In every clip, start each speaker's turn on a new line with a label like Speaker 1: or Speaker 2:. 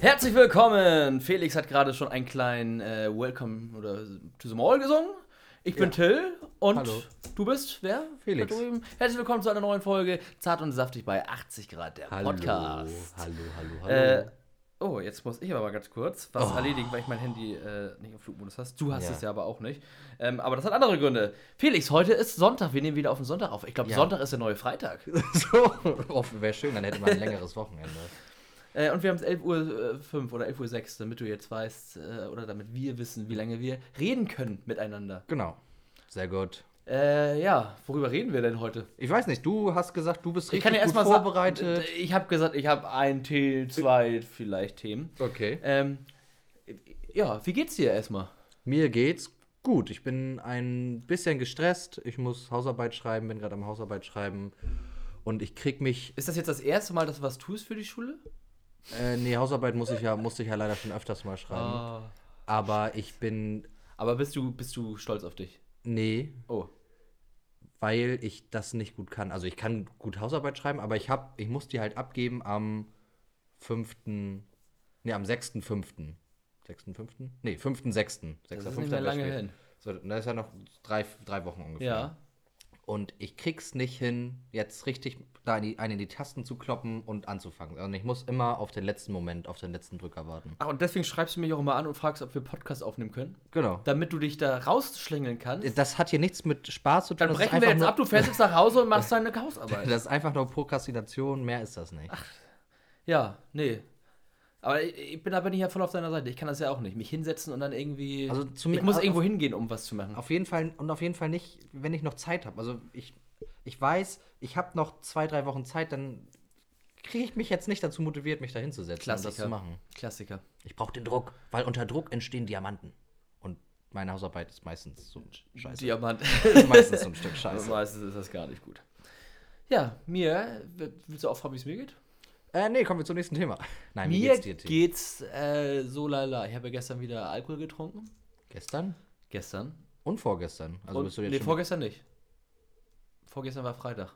Speaker 1: Herzlich willkommen! Felix hat gerade schon einen kleinen äh, Welcome oder to the Mall gesungen. Ich bin Till und
Speaker 2: Hallo.
Speaker 1: du bist wer?
Speaker 2: Felix.
Speaker 1: Herzlich willkommen zu einer neuen Folge Zart und saftig bei 80 Grad, der
Speaker 2: Hallo,
Speaker 1: Podcast.
Speaker 2: hallo, hallo, hallo.
Speaker 1: Äh, oh, jetzt muss ich aber mal ganz kurz was
Speaker 2: Oh.
Speaker 1: erledigen, weil ich mein Handy äh, nicht auf Flugmodus hast. Du hast
Speaker 2: Ja.
Speaker 1: es ja aber auch nicht. Ähm, aber das hat andere Gründe. Felix, heute ist Sonntag. Wir nehmen wieder auf den Sonntag auf. Ich glaube,
Speaker 2: Ja.
Speaker 1: Sonntag ist der neue Freitag.
Speaker 2: so, oh, wäre schön, dann hätte man ein längeres Wochenende.
Speaker 1: Äh, und wir haben es 11.05 Uhr äh, oder 11.06 Uhr, damit du jetzt weißt, äh, oder damit wir wissen, wie lange wir reden können miteinander.
Speaker 2: Genau. Sehr gut.
Speaker 1: Äh, ja, worüber reden wir denn heute?
Speaker 2: Ich weiß nicht, du hast gesagt, du bist
Speaker 1: Ich
Speaker 2: richtig
Speaker 1: kann ja
Speaker 2: gut
Speaker 1: erstmal
Speaker 2: vorbereitet.
Speaker 1: Ich habe gesagt, ich habe ein, T, zwei vielleicht Themen.
Speaker 2: okay.
Speaker 1: Ähm, ja, wie geht's dir erstmal?
Speaker 2: Mir geht's gut. Ich bin ein bisschen gestresst. Ich muss Hausarbeit schreiben, bin gerade am Hausarbeit schreiben. Und ich krieg mich.
Speaker 1: Ist das jetzt das erste Mal, dass du was tust für die Schule?
Speaker 2: Äh, nee, Hausarbeit muss ich ja, musste ich ja leider schon öfters mal schreiben.
Speaker 1: Ah.
Speaker 2: Aber ich bin.
Speaker 1: Aber bist du, bist du stolz auf dich?
Speaker 2: Nee,
Speaker 1: Oh.
Speaker 2: weil ich das nicht gut kann. Also ich kann gut Hausarbeit schreiben, aber ich hab, ich muss die halt abgeben am 5. Nee, am 6.5. 6.5.? Nee, 5.6.
Speaker 1: Das ist nicht mehr lange hin.
Speaker 2: So, da ist ja noch drei, drei Wochen ungefähr.
Speaker 1: Ja.
Speaker 2: Und ich krieg's nicht hin, jetzt richtig da in die, einen in die Tasten zu kloppen und anzufangen. Und ich muss immer auf den letzten Moment, auf den letzten Drücker warten.
Speaker 1: Ach, und deswegen schreibst du mich auch immer an und fragst, ob wir Podcast aufnehmen können?
Speaker 2: Genau.
Speaker 1: Damit du dich da rausschlängeln kannst?
Speaker 2: Das hat hier nichts mit Spaß zu tun.
Speaker 1: Dann brechen wir jetzt ab, du fährst jetzt nach Hause und machst deine Hausarbeit.
Speaker 2: Das ist einfach nur Prokrastination, mehr ist das nicht.
Speaker 1: Ja, nee. Aber ich, ich bin da bin ich ja voll auf deiner Seite. Ich kann das ja auch nicht. Mich hinsetzen und dann irgendwie.
Speaker 2: Also zum-
Speaker 1: ich muss
Speaker 2: auf-
Speaker 1: irgendwo hingehen, um was zu machen.
Speaker 2: Auf jeden Fall und auf jeden Fall nicht, wenn ich noch Zeit habe. Also ich, ich weiß, ich habe noch zwei, drei Wochen Zeit, dann kriege ich mich jetzt nicht dazu motiviert, mich da hinzusetzen und das
Speaker 1: Klassiker.
Speaker 2: zu machen.
Speaker 1: Klassiker.
Speaker 2: Ich brauche den Druck, weil unter Druck entstehen Diamanten. Und meine Hausarbeit ist meistens so ein Scheiße.
Speaker 1: Diamant.
Speaker 2: ist meistens so ein Stück Scheiße.
Speaker 1: Meistens ist das gar nicht gut. Ja, mir. Willst du aufhören, wie es mir geht?
Speaker 2: Äh, nee, kommen wir zum nächsten Thema. Nein, wie
Speaker 1: Mir
Speaker 2: geht's
Speaker 1: geht's äh, so lala. Ich habe ja gestern wieder Alkohol getrunken.
Speaker 2: Gestern
Speaker 1: Gestern.
Speaker 2: und vorgestern. Also
Speaker 1: und,
Speaker 2: bist du jetzt
Speaker 1: nee,
Speaker 2: schon
Speaker 1: vorgestern nicht. Vorgestern war Freitag.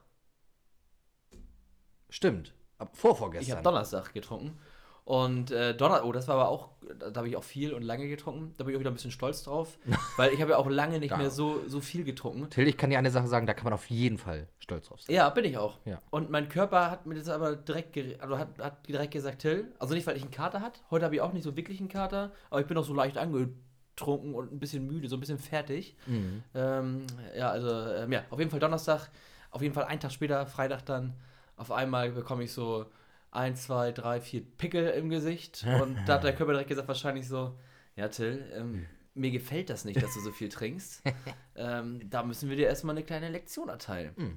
Speaker 2: Stimmt. Ab
Speaker 1: Ich
Speaker 2: vorvorgestern.
Speaker 1: habe Donnerstag getrunken. Und äh, Donner, oh, das war aber auch, da habe ich auch viel und lange getrunken. Da bin ich auch wieder ein bisschen stolz drauf, weil ich habe ja auch lange nicht mehr so, so viel getrunken.
Speaker 2: Till, ich kann dir eine Sache sagen, da kann man auf jeden Fall stolz drauf sein.
Speaker 1: Ja, bin ich auch.
Speaker 2: Ja.
Speaker 1: Und mein Körper hat mir das aber direkt, also hat, hat direkt gesagt, Till, also nicht, weil ich einen Kater hat. Heute habe ich auch nicht so wirklich einen Kater, aber ich bin auch so leicht angetrunken und ein bisschen müde, so ein bisschen fertig.
Speaker 2: Mhm.
Speaker 1: Ähm, ja, also, ähm, ja, auf jeden Fall Donnerstag, auf jeden Fall einen Tag später, Freitag dann, auf einmal bekomme ich so ein, zwei, drei, vier Pickel im Gesicht. Und da hat der Körper direkt gesagt, wahrscheinlich so, ja, Till, ähm, mir gefällt das nicht, dass du so viel trinkst. ähm, da müssen wir dir erstmal eine kleine Lektion erteilen.
Speaker 2: Mhm.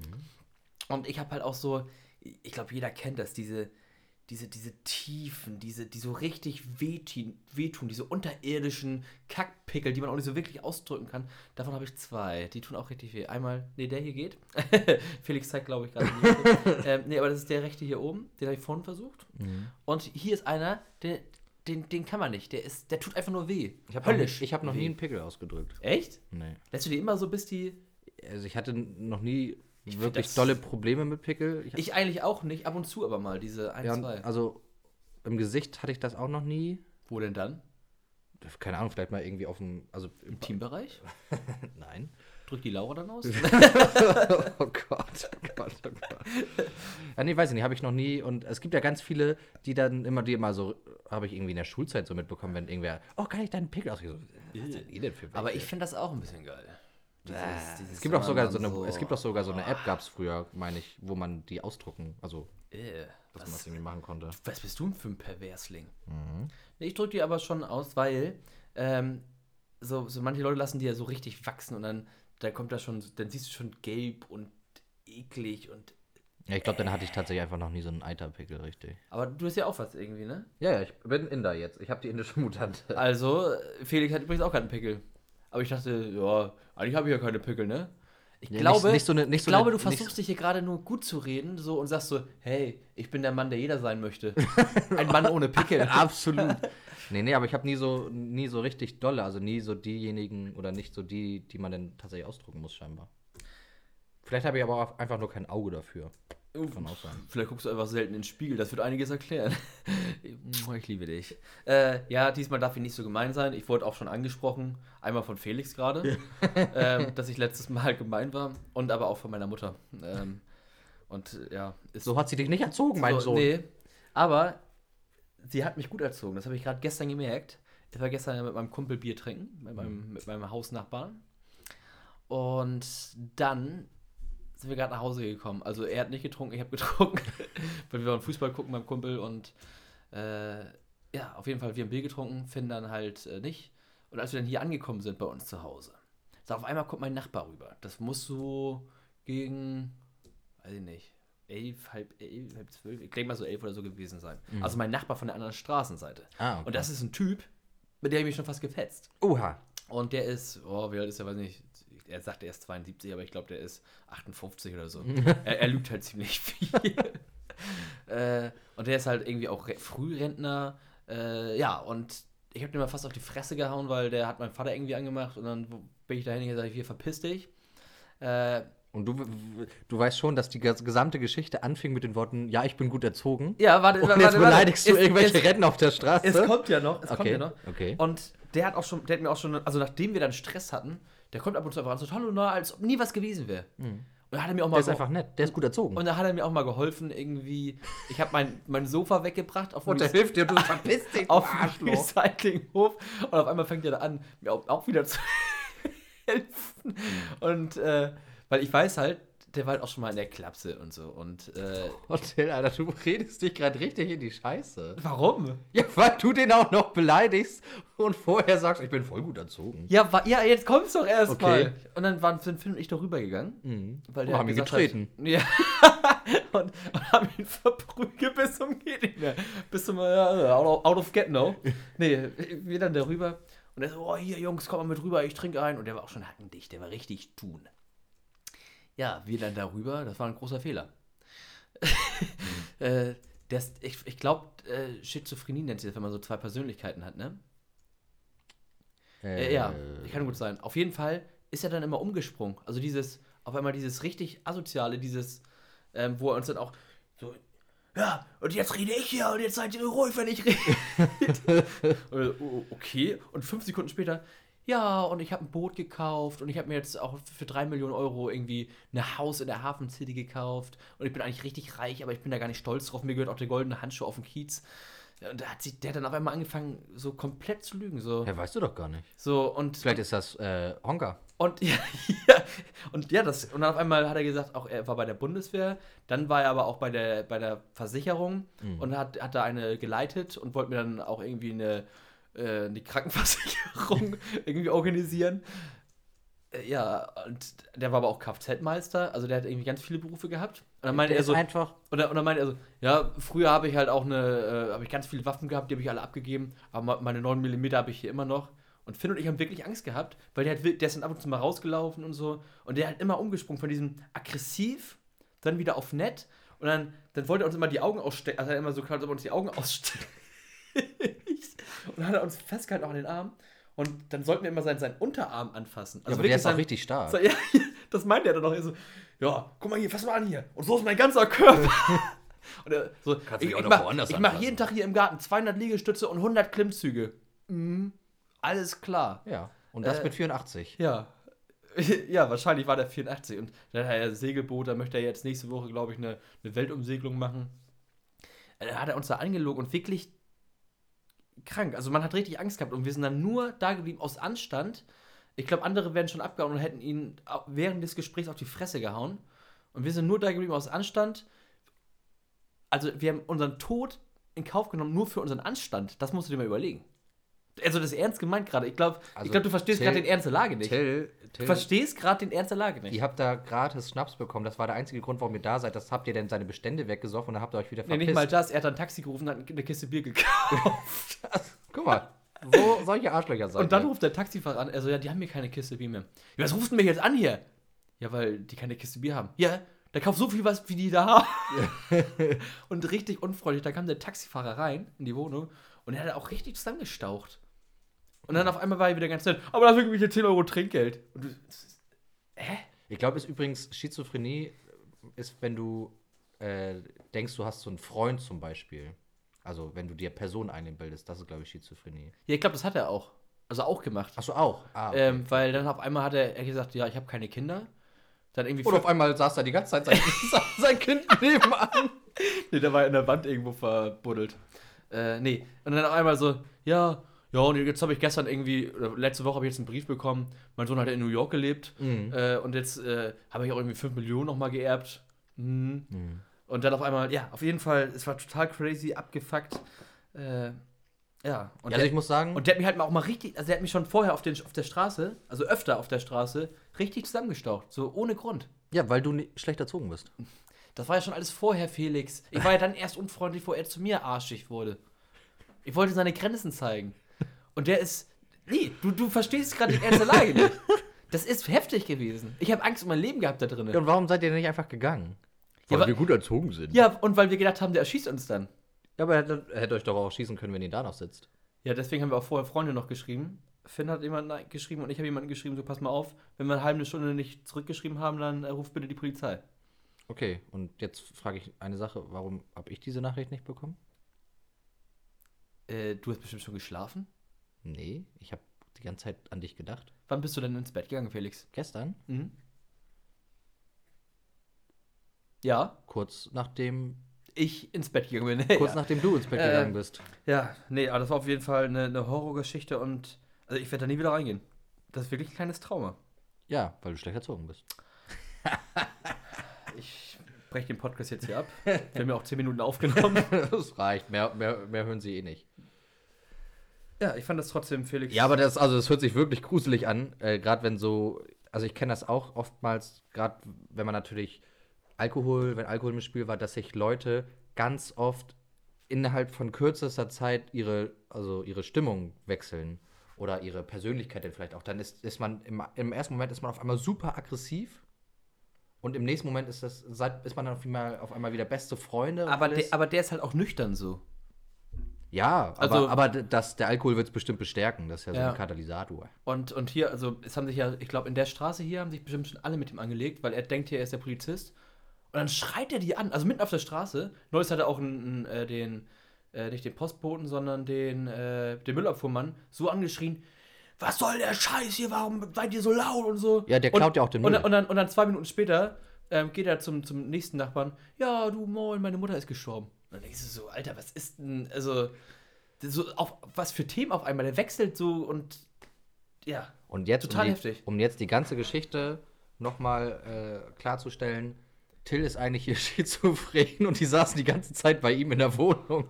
Speaker 1: Und ich habe halt auch so, ich glaube, jeder kennt das, diese, diese, diese Tiefen, diese, die so richtig wehtun, wehtun, diese unterirdischen Kackpickel, die man auch nicht so wirklich ausdrücken kann. Davon habe ich zwei. Die tun auch richtig weh. Einmal, nee, der hier geht. Felix zeigt, glaube ich, gerade nicht. ähm, nee, aber das ist der rechte hier oben. Den habe ich vorhin versucht.
Speaker 2: Mhm.
Speaker 1: Und hier ist einer, der, den, den kann man nicht. Der, ist, der tut einfach nur weh.
Speaker 2: Ich habe noch,
Speaker 1: Höllisch.
Speaker 2: ich hab noch
Speaker 1: weh.
Speaker 2: nie einen Pickel ausgedrückt.
Speaker 1: Echt?
Speaker 2: Nee.
Speaker 1: Lässt du die immer so, bis die.
Speaker 2: Also ich hatte noch nie
Speaker 1: find
Speaker 2: wirklich dolle Probleme mit Pickel. Ich,
Speaker 1: Ich eigentlich auch nicht, ab und zu aber mal, diese ein,
Speaker 2: ja,
Speaker 1: zwei.
Speaker 2: also im Gesicht hatte ich das auch noch nie.
Speaker 1: Wo denn dann?
Speaker 2: Keine Ahnung, vielleicht mal irgendwie auf dem, also
Speaker 1: Im Teambereich?
Speaker 2: nein.
Speaker 1: Drückt die Laura dann aus?
Speaker 2: oh Gott, oh Gott, oh Gott. Ja, nee, weiß ich nicht, habe ich noch nie. Und es gibt ja ganz viele, die dann immer, die immer so, habe ich irgendwie in der Schulzeit so mitbekommen, wenn irgendwer, oh, kann ich deinen Pickel aus? Ich so, was denn ihr denn für
Speaker 1: Aber
Speaker 2: welche?
Speaker 1: ich finde das auch ein bisschen geil. Dieses- dieses
Speaker 2: es gibt auch sogar so eine, es gibt auch sogar so eine App, gab es früher, meine ich, wo man die ausdrucken, also
Speaker 1: Äh,
Speaker 2: dass man das
Speaker 1: was,
Speaker 2: irgendwie machen konnte.
Speaker 1: was bist du denn für ein Perversling?
Speaker 2: Mhm.
Speaker 1: Ich drücke die aber schon aus, weil ähm, so, so manche Leute lassen die ja so richtig wachsen und dann, dann kommt da schon, dann siehst du schon gelb und eklig und.
Speaker 2: Ja, ich glaube, dann hatte ich tatsächlich einfach noch nie so einen Eiterpickel, richtig.
Speaker 1: Aber du hast ja auch was irgendwie, ne?
Speaker 2: Ja, ja, ich bin Inder jetzt. Ich habe die indische Mutante.
Speaker 1: Also, Felix hat übrigens auch keinen Pickel. Aber ich dachte, ja, eigentlich habe ich ja keine Pickel, ne? Ich
Speaker 2: Ja,
Speaker 1: glaube,
Speaker 2: nicht- nicht so eine-
Speaker 1: ich
Speaker 2: so
Speaker 1: glaube
Speaker 2: eine-
Speaker 1: du versuchst dich hier gerade nur gut zu reden so und sagst so, hey, ich bin der Mann, der jeder sein möchte. Ein Mann ohne Pickel.
Speaker 2: Absolut. Nee, nee, aber ich habe nie so, nie so richtig dolle, also nie so diejenigen oder nicht so die, die man dann tatsächlich ausdrucken muss, scheinbar. Vielleicht habe ich aber auch einfach nur kein Auge dafür. Kann auch sein.
Speaker 1: Vielleicht guckst du einfach selten in den Spiegel, das wird einiges erklären. ich liebe dich. Äh, ja, diesmal darf ich nicht so gemein sein. Ich wurde auch schon angesprochen, einmal von Felix gerade, ähm, dass ich letztes Mal gemein war und aber auch von meiner Mutter. Ähm, und ja,
Speaker 2: So hat sie dich nicht erzogen, mein
Speaker 1: so,
Speaker 2: Sohn.
Speaker 1: Nee, aber sie hat mich gut erzogen. Das habe ich gerade gestern gemerkt. Ich war gestern mit meinem Kumpel Bier trinken, mit meinem, mit meinem Hausnachbarn. Und dann sind wir gerade nach Hause gekommen. Also er hat nicht getrunken, ich habe getrunken, weil wir waren Fußball gucken beim Kumpel und äh, ja, auf jeden Fall, wir haben Bier getrunken, Finn dann halt äh, nicht. Und als wir dann hier angekommen sind bei uns zu Hause, so auf einmal kommt mein Nachbar rüber. Das muss so gegen, weiß ich nicht, elf, halb elf, halb zwölf, ich denke mal so elf oder so gewesen sein. Also mein Nachbar von der anderen Straßenseite.
Speaker 2: Ah, okay.
Speaker 1: Und das ist ein Typ, mit dem ich mich schon fast gefetzt.
Speaker 2: Oha.
Speaker 1: Und der ist, oh, wie alt ist er, weiß nicht, er sagt, er ist 72, aber ich glaube, der ist 58 oder so. er, er lügt halt ziemlich viel. äh, und der ist halt irgendwie auch Re Frührentner. Äh, ja, und ich habe den mal fast auf die Fresse gehauen, weil der hat meinen Vater irgendwie angemacht und dann bin ich dahin und gesagt, hier, verpiss dich. Äh,
Speaker 2: Und du, du weißt schon, dass die ges- gesamte Geschichte anfing mit den Worten, ja, ich bin gut erzogen.
Speaker 1: ja, warte,
Speaker 2: Und
Speaker 1: warte,
Speaker 2: jetzt
Speaker 1: warte.
Speaker 2: beleidigst du
Speaker 1: Es-
Speaker 2: irgendwelche
Speaker 1: es,
Speaker 2: Rentner auf der Straße.
Speaker 1: Es kommt ja noch, es kommt
Speaker 2: okay,
Speaker 1: ja noch.
Speaker 2: okay.
Speaker 1: Und der hat auch schon, der hat mir auch schon, also nachdem wir dann Stress hatten, der kommt ab und zu einfach an, so hallo, na, als ob nie was gewesen wäre. Und da hat er mir auch mal
Speaker 2: der ist einfach nett, der ist gut erzogen.
Speaker 1: Und da hat er mir auch mal geholfen, irgendwie. Ich habe mein, mein Sofa weggebracht auf dem,
Speaker 2: hilft dir, du verpisst dich,
Speaker 1: auf dem Recyclinghof. Und auf einmal fängt er da an, mir auch, auch wieder zu helfen. Und äh, weil ich weiß halt, der war halt auch schon mal in der Klapse und so. Und äh,
Speaker 2: Hotel, Alter, du redest dich gerade richtig in die Scheiße.
Speaker 1: warum?
Speaker 2: Ja, weil du den auch noch beleidigst und vorher sagst, ich bin voll gut erzogen.
Speaker 1: Ja, wa ja jetzt kommst du doch erst
Speaker 2: Okay.
Speaker 1: mal. Und dann waren Finn, Finn und ich da rübergegangen.
Speaker 2: Mhm.
Speaker 1: Weil
Speaker 2: Oh,
Speaker 1: der
Speaker 2: haben ihn getreten.
Speaker 1: Hat, ja. und, und haben ihn verprügelt bis zum geht nicht mehr. Bis zum äh, out, of, out of get no. Nee, wir dann darüber. Und er so, oh, hier Jungs, komm mal mit rüber, ich trinke ein. Und der war auch schon hackendicht, der war richtig tun. Ja, wir dann darüber, das war ein großer Fehler. äh, der ist, ich ich glaube, äh, Schizophrenie nennt sich das, wenn man so zwei Persönlichkeiten hat, ne? Äh, ja, kann gut sein. Auf jeden Fall ist er dann immer umgesprungen. Also dieses, auf einmal dieses richtig asoziale, dieses, ähm, wo er uns dann auch so, ja, und jetzt rede ich hier und jetzt seid ihr ruhig, wenn ich rede. Äh, oh, okay, und fünf Sekunden später, ja, und ich habe ein Boot gekauft und ich habe mir jetzt auch für drei Millionen Euro irgendwie ein Haus in der Hafen City gekauft und ich bin eigentlich richtig reich, aber ich bin da gar nicht stolz drauf. Mir gehört auch der goldene Handschuh auf dem Kiez. Und da hat sich, der hat dann auf einmal angefangen, so komplett zu lügen. So,
Speaker 2: Ja, weißt du doch gar nicht.
Speaker 1: so und
Speaker 2: Vielleicht ist das äh, Honka.
Speaker 1: und ja, ja, und ja, das, und dann auf einmal hat er gesagt, auch er war bei der Bundeswehr, dann war er aber auch bei der, bei der Versicherung und hat, hat da eine geleitet und wollte mir dann auch irgendwie eine, äh, eine Krankenversicherung irgendwie organisieren. Äh, Ja, und der war aber auch Kfz-Meister, also der hat irgendwie ganz viele Berufe gehabt. Und dann meinte
Speaker 2: Der
Speaker 1: er so,
Speaker 2: einfach.
Speaker 1: und dann, und dann meinte er so, ja, früher habe ich halt auch eine, äh, habe ich ganz viele Waffen gehabt, die habe ich alle abgegeben, aber meine 9 mm habe ich hier immer noch. Und Finn und ich haben wirklich Angst gehabt, weil der, hat, der ist dann ab und zu mal rausgelaufen und so. Und der hat immer umgesprungen von diesem aggressiv, dann wieder auf nett. Und dann, dann wollte er uns immer die Augen ausstecken. Also er hat immer so klar, als ob er uns die Augen aussteckt. Und dann hat er uns festgehalten auch an den Arm. Und dann sollten wir immer seinen, seinen Unterarm anfassen.
Speaker 2: Ja, aber der ist auch
Speaker 1: sein-
Speaker 2: richtig stark.
Speaker 1: so, ja, das meinte er dann. Er so, ja, guck mal hier, fass mal an hier. Und so ist mein ganzer Körper. Und er so,
Speaker 2: Kannst
Speaker 1: ich,
Speaker 2: auch
Speaker 1: ich
Speaker 2: noch
Speaker 1: mach, jeden Tag hier im Garten 200 Liegestütze und 100 Klimmzüge. Mhm. Alles klar.
Speaker 2: Ja. Und das
Speaker 1: Äh,
Speaker 2: mit 84.
Speaker 1: Ja. Ja, wahrscheinlich war der 84 und dann hat er Segelboot, da möchte er jetzt nächste Woche, glaube ich, eine, eine Weltumsegelung machen. Äh, Da hat er uns da angelogen und wirklich krank. Also man hat richtig Angst gehabt und wir sind dann nur da geblieben aus Anstand. Ich glaube, andere wären schon abgehauen und hätten ihn während des Gesprächs auf die Fresse gehauen. Und wir sind nur da geblieben aus Anstand. Also wir haben unseren Tod in Kauf genommen, nur für unseren Anstand. Das musst du dir mal überlegen. Also das ist ernst gemeint gerade. Ich glaube,
Speaker 2: Also,
Speaker 1: ich glaub, du verstehst gerade den Ernst der Lage nicht.
Speaker 2: Till,
Speaker 1: Du
Speaker 2: Till,
Speaker 1: verstehst gerade den Ernst der Lage nicht.
Speaker 2: ihr habt da gratis Schnaps bekommen. Das war der einzige Grund, warum ihr da seid. Das habt ihr denn seine Bestände weggesoffen und dann habt ihr euch wieder
Speaker 1: Nee,
Speaker 2: verpisst.
Speaker 1: nicht mal das. Er hat dann ein Taxi gerufen und hat eine Kiste Bier gekauft.
Speaker 2: Guck mal, wo solche Arschlöcher seid
Speaker 1: und dann ruft der Taxifahrer an. Also, ja, die haben mir keine Kiste Bier mehr. Ja, was du mich jetzt an hier? Ja, weil die keine Kiste Bier haben. Ja, da kauf so viel was, wie die da haben. und richtig unfreundlich. Da kam der Taxifahrer rein in die Wohnung und er hat auch richtig zusammengestaucht. Und dann auf einmal war er wieder ganz nett. Aber dafür gebe ich dir 10 Euro Trinkgeld. Und du,
Speaker 2: Ich glaube, es ist übrigens Schizophrenie ist, wenn du äh, denkst, du hast so einen Freund zum Beispiel. Also, wenn du dir Personen einbildest, das ist, glaube ich, Schizophrenie.
Speaker 1: Ja, ich glaube, das hat er auch. Also auch gemacht.
Speaker 2: Achso, auch. Ah, okay.
Speaker 1: Ähm, weil dann auf einmal hat er, er gesagt, ja, ich habe keine Kinder. Dann irgendwie.
Speaker 2: Oder auf einmal saß da die ganze Zeit sein, sein Kind nebenan.
Speaker 1: nee, der war in der Wand irgendwo verbuddelt. Äh, nee. Und dann auf einmal so, ja, ja, und jetzt habe ich gestern irgendwie, oder letzte Woche habe ich jetzt einen Brief bekommen. Mein Sohn hat in New York gelebt.
Speaker 2: Mhm.
Speaker 1: Äh, und jetzt äh, habe ich auch irgendwie 5 Millionen nochmal geerbt. Mhm. Und dann auf einmal, ja, auf jeden Fall, es war total crazy, abgefuckt. Äh, ja. Und
Speaker 2: also,
Speaker 1: der,
Speaker 2: ich muss sagen,
Speaker 1: und der hat mich halt auch mal richtig, also der hat mich schon vorher auf, den, auf der Straße, also öfter auf der Straße, richtig zusammengestaucht. So ohne Grund.
Speaker 2: ja, weil du ni- schlecht erzogen bist.
Speaker 1: Das war ja schon alles vorher, Felix. Ich war ja dann erst unfreundlich, wo er zu mir arschig wurde. Ich wollte seine Grenzen zeigen. Und der ist. Nee, du, du verstehst gerade die ernste Lage nicht. Das ist heftig gewesen. Ich habe Angst um mein Leben gehabt da drin.
Speaker 2: Ja, und warum seid ihr denn nicht einfach gegangen?
Speaker 1: Ja, aber-
Speaker 2: gut erzogen sind.
Speaker 1: Ja, und weil wir gedacht haben, der erschießt uns dann.
Speaker 2: Ja, aber er hätte, er hätte euch doch auch schießen können, wenn ihr da noch sitzt.
Speaker 1: Ja, deswegen haben wir auch vorher Freunde noch geschrieben. Finn hat jemanden geschrieben und ich habe jemanden geschrieben, so pass mal auf, wenn wir eine halbe Stunde nicht zurückgeschrieben haben, dann äh, ruft bitte die Polizei.
Speaker 2: Okay, und jetzt frage ich eine Sache. Warum habe ich diese Nachricht nicht bekommen?
Speaker 1: Äh, du hast bestimmt schon geschlafen?
Speaker 2: Nee, ich habe die ganze Zeit an dich gedacht.
Speaker 1: Wann bist du denn ins Bett gegangen, Felix?
Speaker 2: Gestern,
Speaker 1: Mhm. Ja,
Speaker 2: kurz nachdem,
Speaker 1: ich ins Bett gegangen bin.
Speaker 2: kurz
Speaker 1: ja.
Speaker 2: nachdem du ins Bett
Speaker 1: Äh,
Speaker 2: gegangen bist.
Speaker 1: Ja, nee, aber das war auf jeden Fall eine, eine Horrorgeschichte und also ich werde da nie wieder reingehen. Das ist wirklich ein kleines Trauma.
Speaker 2: Ja, weil du schlecht erzogen bist.
Speaker 1: Ich breche den Podcast jetzt hier ab. Wir haben ja auch 10 Minuten aufgenommen.
Speaker 2: das reicht, mehr, mehr, mehr hören sie eh nicht.
Speaker 1: Ja, ich fand das trotzdem, Felix.
Speaker 2: Ja, aber das, also das hört sich wirklich gruselig an, äh, gerade wenn so, also ich kenne das auch oftmals, gerade wenn man natürlich Alkohol, wenn Alkohol im Spiel war, dass sich Leute ganz oft innerhalb von kürzester Zeit ihre, also ihre Stimmung wechseln oder ihre Persönlichkeit dann vielleicht auch. Dann ist, ist man im, im ersten Moment ist man auf einmal super aggressiv und im nächsten Moment ist das, seit- ist man dann auf einmal, auf einmal wieder beste Freunde. und
Speaker 1: aber, der, aber der ist halt auch nüchtern so.
Speaker 2: Ja, aber,
Speaker 1: also-
Speaker 2: aber das, der Alkohol wird es bestimmt bestärken, das ist ja so
Speaker 1: Ja.
Speaker 2: ein Katalysator.
Speaker 1: Und, und hier, also es haben sich ja, ich glaube, in der Straße hier haben sich bestimmt schon alle mit ihm angelegt, weil er denkt hier, er ist der Polizist. Und dann schreit er die an, also mitten auf der Straße. Neues hat er auch einen, äh, den, äh, nicht den Postboten, sondern den, äh, den Müllabfuhrmann so angeschrien. Was soll der Scheiß hier? Warum seid ihr so laut und so?
Speaker 2: Ja, der
Speaker 1: und,
Speaker 2: klaut ja auch den
Speaker 1: und,
Speaker 2: Müll.
Speaker 1: dann- und, dann, und dann zwei Minuten später ähm, geht er zum, zum nächsten Nachbarn. Ja, du Moin, meine Mutter ist gestorben. Und dann denkst du so, Alter, was ist denn, also, so auf, was für Themen auf einmal? Der wechselt so und, ja.
Speaker 2: Und jetzt,
Speaker 1: Total
Speaker 2: um, die,
Speaker 1: heftig.
Speaker 2: um jetzt die ganze Geschichte nochmal äh, klarzustellen, Till ist eigentlich hier schizophren und die saßen die ganze Zeit bei ihm in der Wohnung.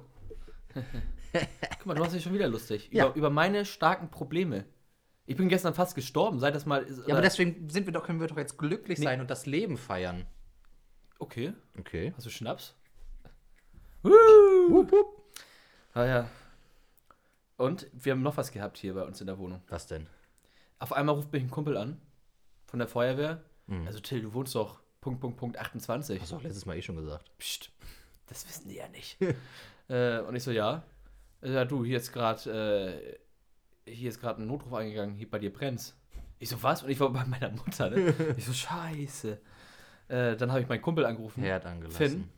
Speaker 1: Guck mal, du machst dich schon wieder lustig.
Speaker 2: Ja.
Speaker 1: Über, über meine starken Probleme. Ich bin gestern fast gestorben, sei das mal.
Speaker 2: Ja, aber deswegen sind wir doch, können wir doch jetzt glücklich
Speaker 1: Nee.
Speaker 2: sein und das Leben feiern.
Speaker 1: Okay.
Speaker 2: Okay.
Speaker 1: Hast du Schnaps?
Speaker 2: Wupp, wupp.
Speaker 1: Ah ja. Und wir haben noch was gehabt hier bei uns in der Wohnung.
Speaker 2: Was denn?
Speaker 1: Auf einmal ruft mich ein Kumpel an von der Feuerwehr.
Speaker 2: Mhm.
Speaker 1: Also Till, du wohnst doch Punkt, Punkt, Punkt 28.
Speaker 2: Hast du auch letztes Mal eh schon gesagt.
Speaker 1: Psst, das wissen die ja nicht. äh, und ich so, ja. Äh, Ja, du, hier ist gerade äh, hier ist gerade ein Notruf eingegangen, hier bei dir brennt's. Ich so, was? Und ich war bei meiner Mutter, ne? Ich so, scheiße. Äh, dann habe ich meinen Kumpel angerufen.
Speaker 2: Herd angelassen.
Speaker 1: Finn?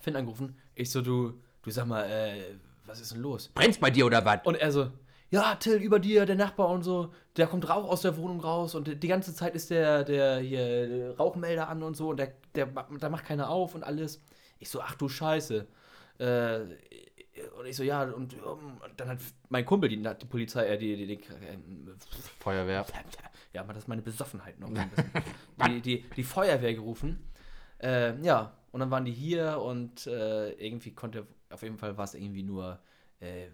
Speaker 1: Finn angerufen. Ich so, du, du sag mal, äh, was ist denn los?
Speaker 2: Brennt's bei dir oder was?
Speaker 1: Und er so, ja, Till, über dir, der Nachbar und so, der kommt Rauch aus der Wohnung raus und die ganze Zeit ist der, der hier der Rauchmelder an und so und der, der, da macht keiner auf und alles. Ich so, ach du Scheiße. Äh, und ich so, ja, und ähm, dann hat mein Kumpel die, die Polizei, äh, die, die, die, ähm,
Speaker 2: Feuerwehr.
Speaker 1: ja, aber das ist meine Besonnenheit noch. ein bisschen. die, die, die Feuerwehr gerufen. Äh, ja, und dann waren die hier und äh, irgendwie konnte, auf jeden Fall war es irgendwie nur äh,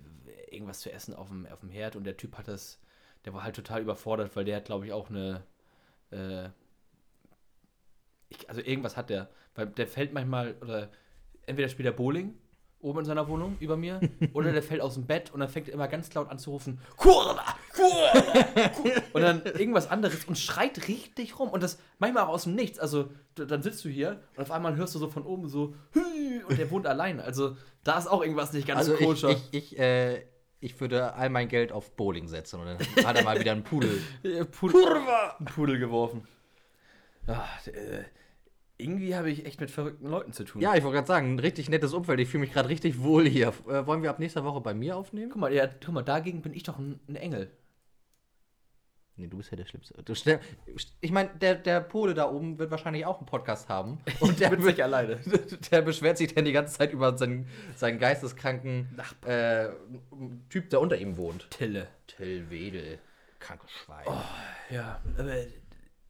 Speaker 1: irgendwas zu essen auf dem, auf dem Herd und der Typ hat das, der war halt total überfordert, weil der hat, glaube ich, auch eine, äh, ich, also irgendwas hat der, weil der fällt manchmal, oder entweder spielt er Bowling oben in seiner Wohnung über mir, oder der fällt aus dem Bett und dann fängt er immer ganz laut an zu rufen, Kurva, Kurva, Kurva. und dann irgendwas anderes und schreit richtig rum und das manchmal auch aus dem Nichts, also dann sitzt du hier und auf einmal hörst du so von oben so, Hü, und der wohnt allein, also da ist auch irgendwas nicht ganz
Speaker 2: Also ich,
Speaker 1: koscher.
Speaker 2: ich, ich, äh, ich würde all mein Geld auf Bowling setzen und dann hat er mal wieder einen Pudel.
Speaker 1: Pudel, Kurva! Ein Pudel geworfen. Ja, äh, Irgendwie habe ich echt mit verrückten Leuten zu tun.
Speaker 2: Ja, ich wollte gerade sagen, ein richtig nettes Umfeld. Ich fühle mich gerade richtig wohl hier. Äh, wollen wir ab nächster Woche bei mir aufnehmen?
Speaker 1: Guck mal, ja, guck mal, dagegen bin ich doch ein, ein Engel.
Speaker 2: Nee, du bist ja der Schlimmste. Du, ich meine, der, der Pole da oben wird wahrscheinlich auch einen Podcast haben. Und der,
Speaker 1: bin nicht alleine.
Speaker 2: der beschwert sich dann die ganze Zeit über seinen, seinen geisteskranken äh, Typ, der unter ihm wohnt.
Speaker 1: Tille.
Speaker 2: Till Wedel. Krankes Schwein.
Speaker 1: Ja, aber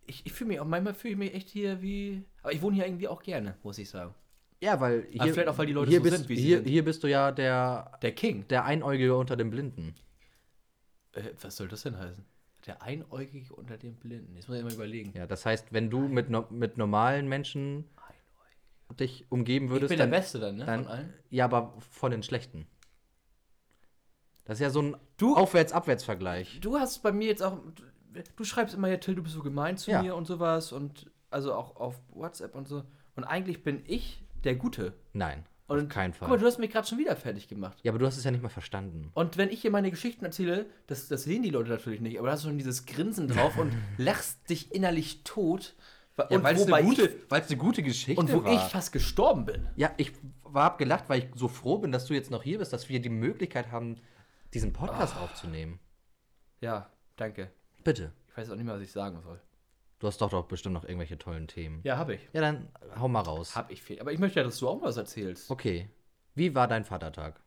Speaker 1: ich, ich fühle mich auch, manchmal fühle ich mich echt hier wie. Aber ich wohne hier irgendwie auch gerne, muss ich sagen.
Speaker 2: Ja, weil hier,
Speaker 1: Aber vielleicht auch, weil die Leute
Speaker 2: hier
Speaker 1: so
Speaker 2: bist,
Speaker 1: sind, wie sie
Speaker 2: hier,
Speaker 1: sind.
Speaker 2: hier bist du ja der,
Speaker 1: Der King.
Speaker 2: der Einäugige unter den Blinden.
Speaker 1: Äh, was soll das denn heißen? Der Einäugige unter den Blinden. Jetzt muss ich mal überlegen.
Speaker 2: Ja, das heißt, wenn du mit, no mit normalen Menschen dich umgeben
Speaker 1: ich
Speaker 2: würdest,
Speaker 1: bin
Speaker 2: dann,
Speaker 1: der Beste dann, ne?
Speaker 2: dann
Speaker 1: von allen.
Speaker 2: ja, aber von den Schlechten. Das ist ja so ein Aufwärts-Abwärts-Vergleich.
Speaker 1: Du hast bei mir jetzt auch. Du schreibst immer ja, Till, du bist so gemein zu
Speaker 2: Ja.
Speaker 1: mir und sowas. Und also auch auf WhatsApp und so. Und eigentlich bin ich der Gute.
Speaker 2: Nein,
Speaker 1: Und
Speaker 2: auf keinen Fall.
Speaker 1: Guck mal, du hast mich gerade schon wieder fertig gemacht.
Speaker 2: ja, aber du hast es ja nicht mal verstanden.
Speaker 1: Und wenn ich hier meine Geschichten erzähle, das, das sehen die Leute natürlich nicht, aber da hast du schon dieses Grinsen drauf und lachst dich innerlich tot.
Speaker 2: Ja, weil es eine, gute-
Speaker 1: ich,
Speaker 2: weil's eine gute Geschichte
Speaker 1: und wo
Speaker 2: war.
Speaker 1: ich fast gestorben bin.
Speaker 2: ja, ich war hab gelacht, weil ich so froh bin, dass du jetzt noch hier bist, dass wir die Möglichkeit haben, diesen Podcast
Speaker 1: Ah.
Speaker 2: aufzunehmen.
Speaker 1: Ja, danke.
Speaker 2: Bitte.
Speaker 1: Ich weiß auch nicht mehr, was ich sagen soll.
Speaker 2: Du hast doch doch bestimmt noch irgendwelche tollen Themen.
Speaker 1: Ja, habe ich.
Speaker 2: Ja, dann hau mal raus.
Speaker 1: Hab ich viel. Aber ich möchte ja, dass du auch was erzählst.
Speaker 2: Okay. Wie war dein Vatertag?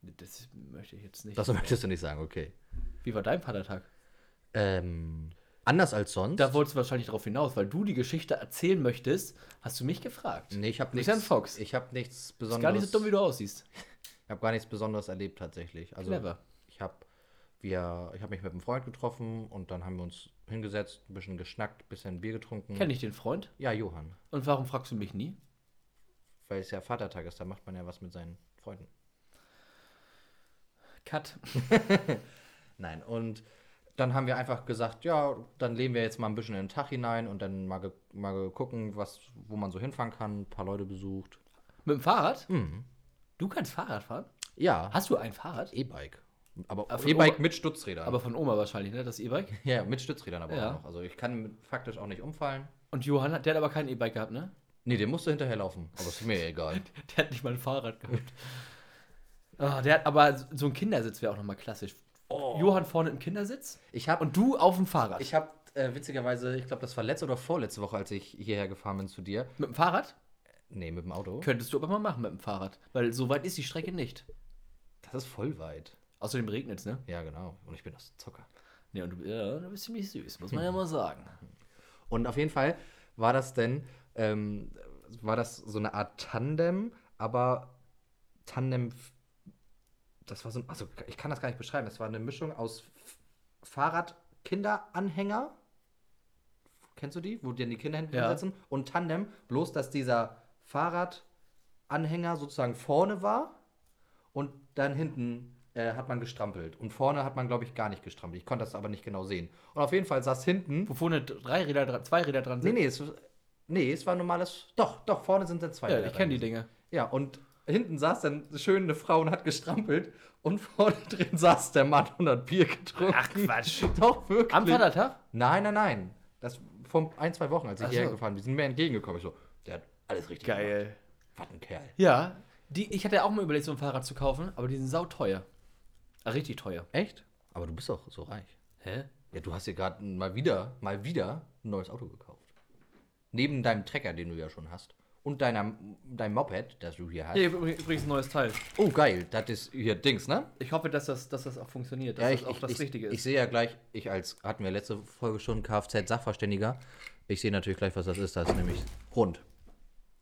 Speaker 1: Das möchte ich jetzt nicht.
Speaker 2: Das möchtest du nicht sagen, okay.
Speaker 1: Wie war dein Vatertag?
Speaker 2: Ähm, anders als sonst.
Speaker 1: Da wolltest du wahrscheinlich darauf hinaus, weil du die Geschichte erzählen möchtest, hast du mich gefragt.
Speaker 2: nee, ich habe nichts.
Speaker 1: ein Fox.
Speaker 2: Ich habe nichts
Speaker 1: Ist
Speaker 2: Besonderes.
Speaker 1: gar nicht so dumm, wie du aussiehst.
Speaker 2: Ich habe gar nichts Besonderes erlebt tatsächlich. Also
Speaker 1: Clever.
Speaker 2: ich habe wir, ich habe mich mit einem Freund getroffen und dann haben wir uns hingesetzt, ein bisschen geschnackt, ein bisschen Bier getrunken.
Speaker 1: Kenn ich den Freund?
Speaker 2: Ja, Johann.
Speaker 1: Und warum fragst du mich nie?
Speaker 2: Weil es ja Vatertag ist, da macht man ja was mit seinen Freunden.
Speaker 1: Cut.
Speaker 2: Nein, und dann haben wir einfach gesagt, ja, dann leben wir jetzt mal ein bisschen in den Tag hinein und dann mal, ge mal gucken, was, wo man so hinfahren kann, ein paar Leute besucht.
Speaker 1: Mit dem Fahrrad?
Speaker 2: Mhm.
Speaker 1: Du kannst Fahrrad fahren?
Speaker 2: Ja,
Speaker 1: Hast du ein Fahrrad?
Speaker 2: E-Bike. Aber
Speaker 1: von
Speaker 2: E-Bike mit Stützrädern.
Speaker 1: Aber von Oma wahrscheinlich, ne? Das E-Bike.
Speaker 2: ja, mit Stützrädern aber
Speaker 1: Ja.
Speaker 2: auch noch. Also ich kann mit- faktisch auch nicht umfallen.
Speaker 1: Und Johann, hat- der hat aber kein E-Bike gehabt, ne?
Speaker 2: Nee, der musste hinterherlaufen. Aber ist mir egal.
Speaker 1: Der hat nicht mal ein Fahrrad gehabt. Ah, der hat aber so ein Kindersitz wäre auch nochmal klassisch. Johann vorne im Kindersitz
Speaker 2: Ich habe
Speaker 1: und du auf dem Fahrrad.
Speaker 2: ich hab, äh, witzigerweise, ich glaube, das war letzte oder vorletzte Woche, als ich hierher gefahren bin zu dir.
Speaker 1: mit dem Fahrrad?
Speaker 2: Nee, mit dem Auto.
Speaker 1: Könntest du aber mal machen mit dem Fahrrad. Weil so weit ist die Strecke nicht.
Speaker 2: Das ist voll weit.
Speaker 1: Außerdem regnet es, ne?
Speaker 2: Ja, genau. Und ich bin das Zucker.
Speaker 1: Ja, und du, ja, du bist ziemlich süß, muss man ja mal sagen.
Speaker 2: Und auf jeden Fall war das denn, ähm, war das so eine Art Tandem, aber Tandem, das war so ein, also ich kann das gar nicht beschreiben, das war eine Mischung aus Fahrrad-Kinderanhänger, kennst du die, wo dir die Kinder hinten
Speaker 1: Ja.
Speaker 2: sitzen, und Tandem, bloß dass dieser Fahrradanhänger sozusagen vorne war und dann hinten äh, hat man gestrampelt. Und vorne hat man, glaube ich, gar nicht gestrampelt. Ich konnte das aber nicht genau sehen. Und auf jeden Fall saß hinten
Speaker 1: Wo vorne drei Räder zwei Räder dran
Speaker 2: Nee,
Speaker 1: sind.
Speaker 2: nee, es, nee, es war ein normales. Doch, doch, vorne sind dann zwei.
Speaker 1: ja,
Speaker 2: Räder
Speaker 1: ich kenne die. Dinge.
Speaker 2: Ja, und hinten saß dann schön eine Frau und hat gestrampelt. Und vorne drin saß der Mann und hat Bier getrunken.
Speaker 1: Ach, Quatsch.
Speaker 2: Doch, wirklich.
Speaker 1: Am Vatertag?
Speaker 2: Nein, nein, nein. Das vor ein, zwei Wochen, als ich
Speaker 1: Ach
Speaker 2: hierher
Speaker 1: so.
Speaker 2: gefahren bin. Die sind mir entgegengekommen. Ich so, der hat alles richtig gemacht. Was ein Kerl.
Speaker 1: Ja, die, ich hatte ja auch mal überlegt, so ein Fahrrad zu kaufen, aber die sind sauteuer. Ah, richtig teuer.
Speaker 2: Echt? Aber du bist doch so reich.
Speaker 1: Hä?
Speaker 2: Ja, du hast dir gerade mal wieder, mal wieder ein neues Auto gekauft. Neben deinem Trecker, den du ja schon hast. Und deiner, deinem Moped, das du hier hast.
Speaker 1: Hier übrigens ein neues Teil.
Speaker 2: Oh, geil. Das ist hier Dings, ne?
Speaker 1: Ich hoffe, dass das, dass das auch funktioniert, dass
Speaker 2: Ja,
Speaker 1: das
Speaker 2: ich,
Speaker 1: auch
Speaker 2: ich,
Speaker 1: das
Speaker 2: ich,
Speaker 1: Richtige
Speaker 2: Ich
Speaker 1: ist.
Speaker 2: sehe ja gleich, ich als, hatten wir letzte Folge schon, Kfz-Sachverständiger. Ich sehe natürlich gleich, was das ist. Das ist nämlich rund.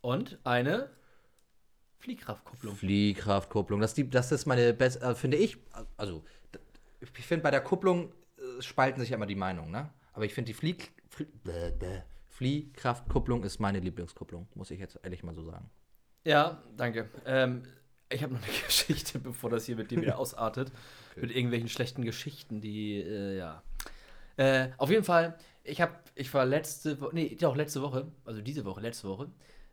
Speaker 1: Und eine Fliehkraftkupplung.
Speaker 2: Fliehkraftkupplung. Das, die, das ist meine beste, äh, finde ich, also, ich finde bei der Kupplung äh, spalten sich ja immer die Meinungen, ne? Aber ich finde die Flieh, Flie, Fliehkraftkupplung ist meine Lieblingskupplung, muss ich jetzt ehrlich mal so sagen.
Speaker 1: Ja, danke. Ähm, ich habe noch eine Geschichte, bevor das hier mit dir wieder ausartet. Mit irgendwelchen schlechten Geschichten, die, äh, ja. Äh, auf jeden Fall, ich habe, ich war letzte Woche, nee, doch letzte Woche, also diese Woche, letzte Woche,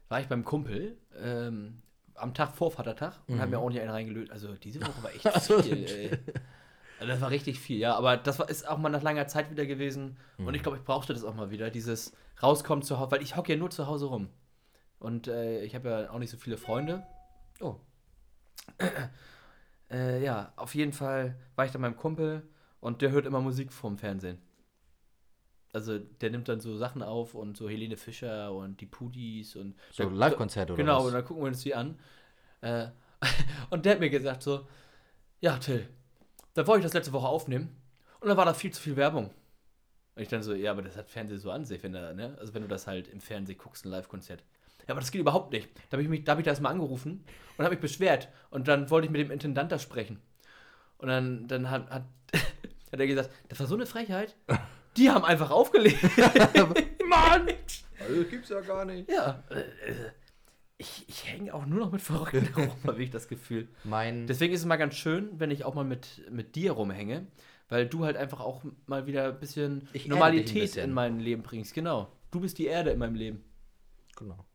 Speaker 1: war ich beim Kumpel ähm, am Tag vor Vatertag und hab mir auch nicht einen reingelöst. Also diese Woche war echt
Speaker 2: Also,
Speaker 1: viel, ey. Das war richtig viel, ja. Aber das war, ist auch mal nach langer Zeit wieder gewesen. Und
Speaker 2: Mhm.
Speaker 1: ich glaube, ich brauchte das auch mal wieder. Dieses Rauskommen zu Hause, weil ich hocke ja nur zu Hause rum. Und äh, ich habe ja auch nicht so viele Freunde. Oh. äh, ja, auf jeden Fall war ich da meinem Kumpel und der hört immer Musik vorm Fernsehen. Also der nimmt dann so Sachen auf und so Helene Fischer und die Pudis und
Speaker 2: So Live-Konzerte oder
Speaker 1: Genau,
Speaker 2: was?
Speaker 1: und dann gucken wir uns die an. Äh, und der hat mir gesagt so, ja Till, da wollte ich das letzte Woche aufnehmen und dann war da viel zu viel Werbung. Und ich dann so, ja, aber das hat Fernsehen so an sich, wenn da, ne? Also wenn du das halt im Fernsehen guckst, ein Live-Konzert. Ja, aber das geht überhaupt nicht. Da habe ich mich, da habe ich das mal angerufen und habe mich beschwert und dann wollte ich mit dem Intendant da sprechen. Und dann, dann hat, hat, hat er gesagt, das war so eine Frechheit. Die haben einfach aufgelegt.
Speaker 2: Mann! Also, das gibt's ja gar nicht.
Speaker 1: Ja, äh, äh, ich, ich hänge auch nur noch mit Verrückten rum, habe ich das Gefühl.
Speaker 2: Mein,
Speaker 1: Deswegen ist es mal ganz schön, wenn ich auch mal mit, mit dir rumhänge, weil du halt einfach auch mal wieder ein bisschen
Speaker 2: Ich dich ein
Speaker 1: Normalität
Speaker 2: bisschen.
Speaker 1: in mein Leben bringst. Genau. Du bist die Erde in meinem Leben.
Speaker 2: Genau.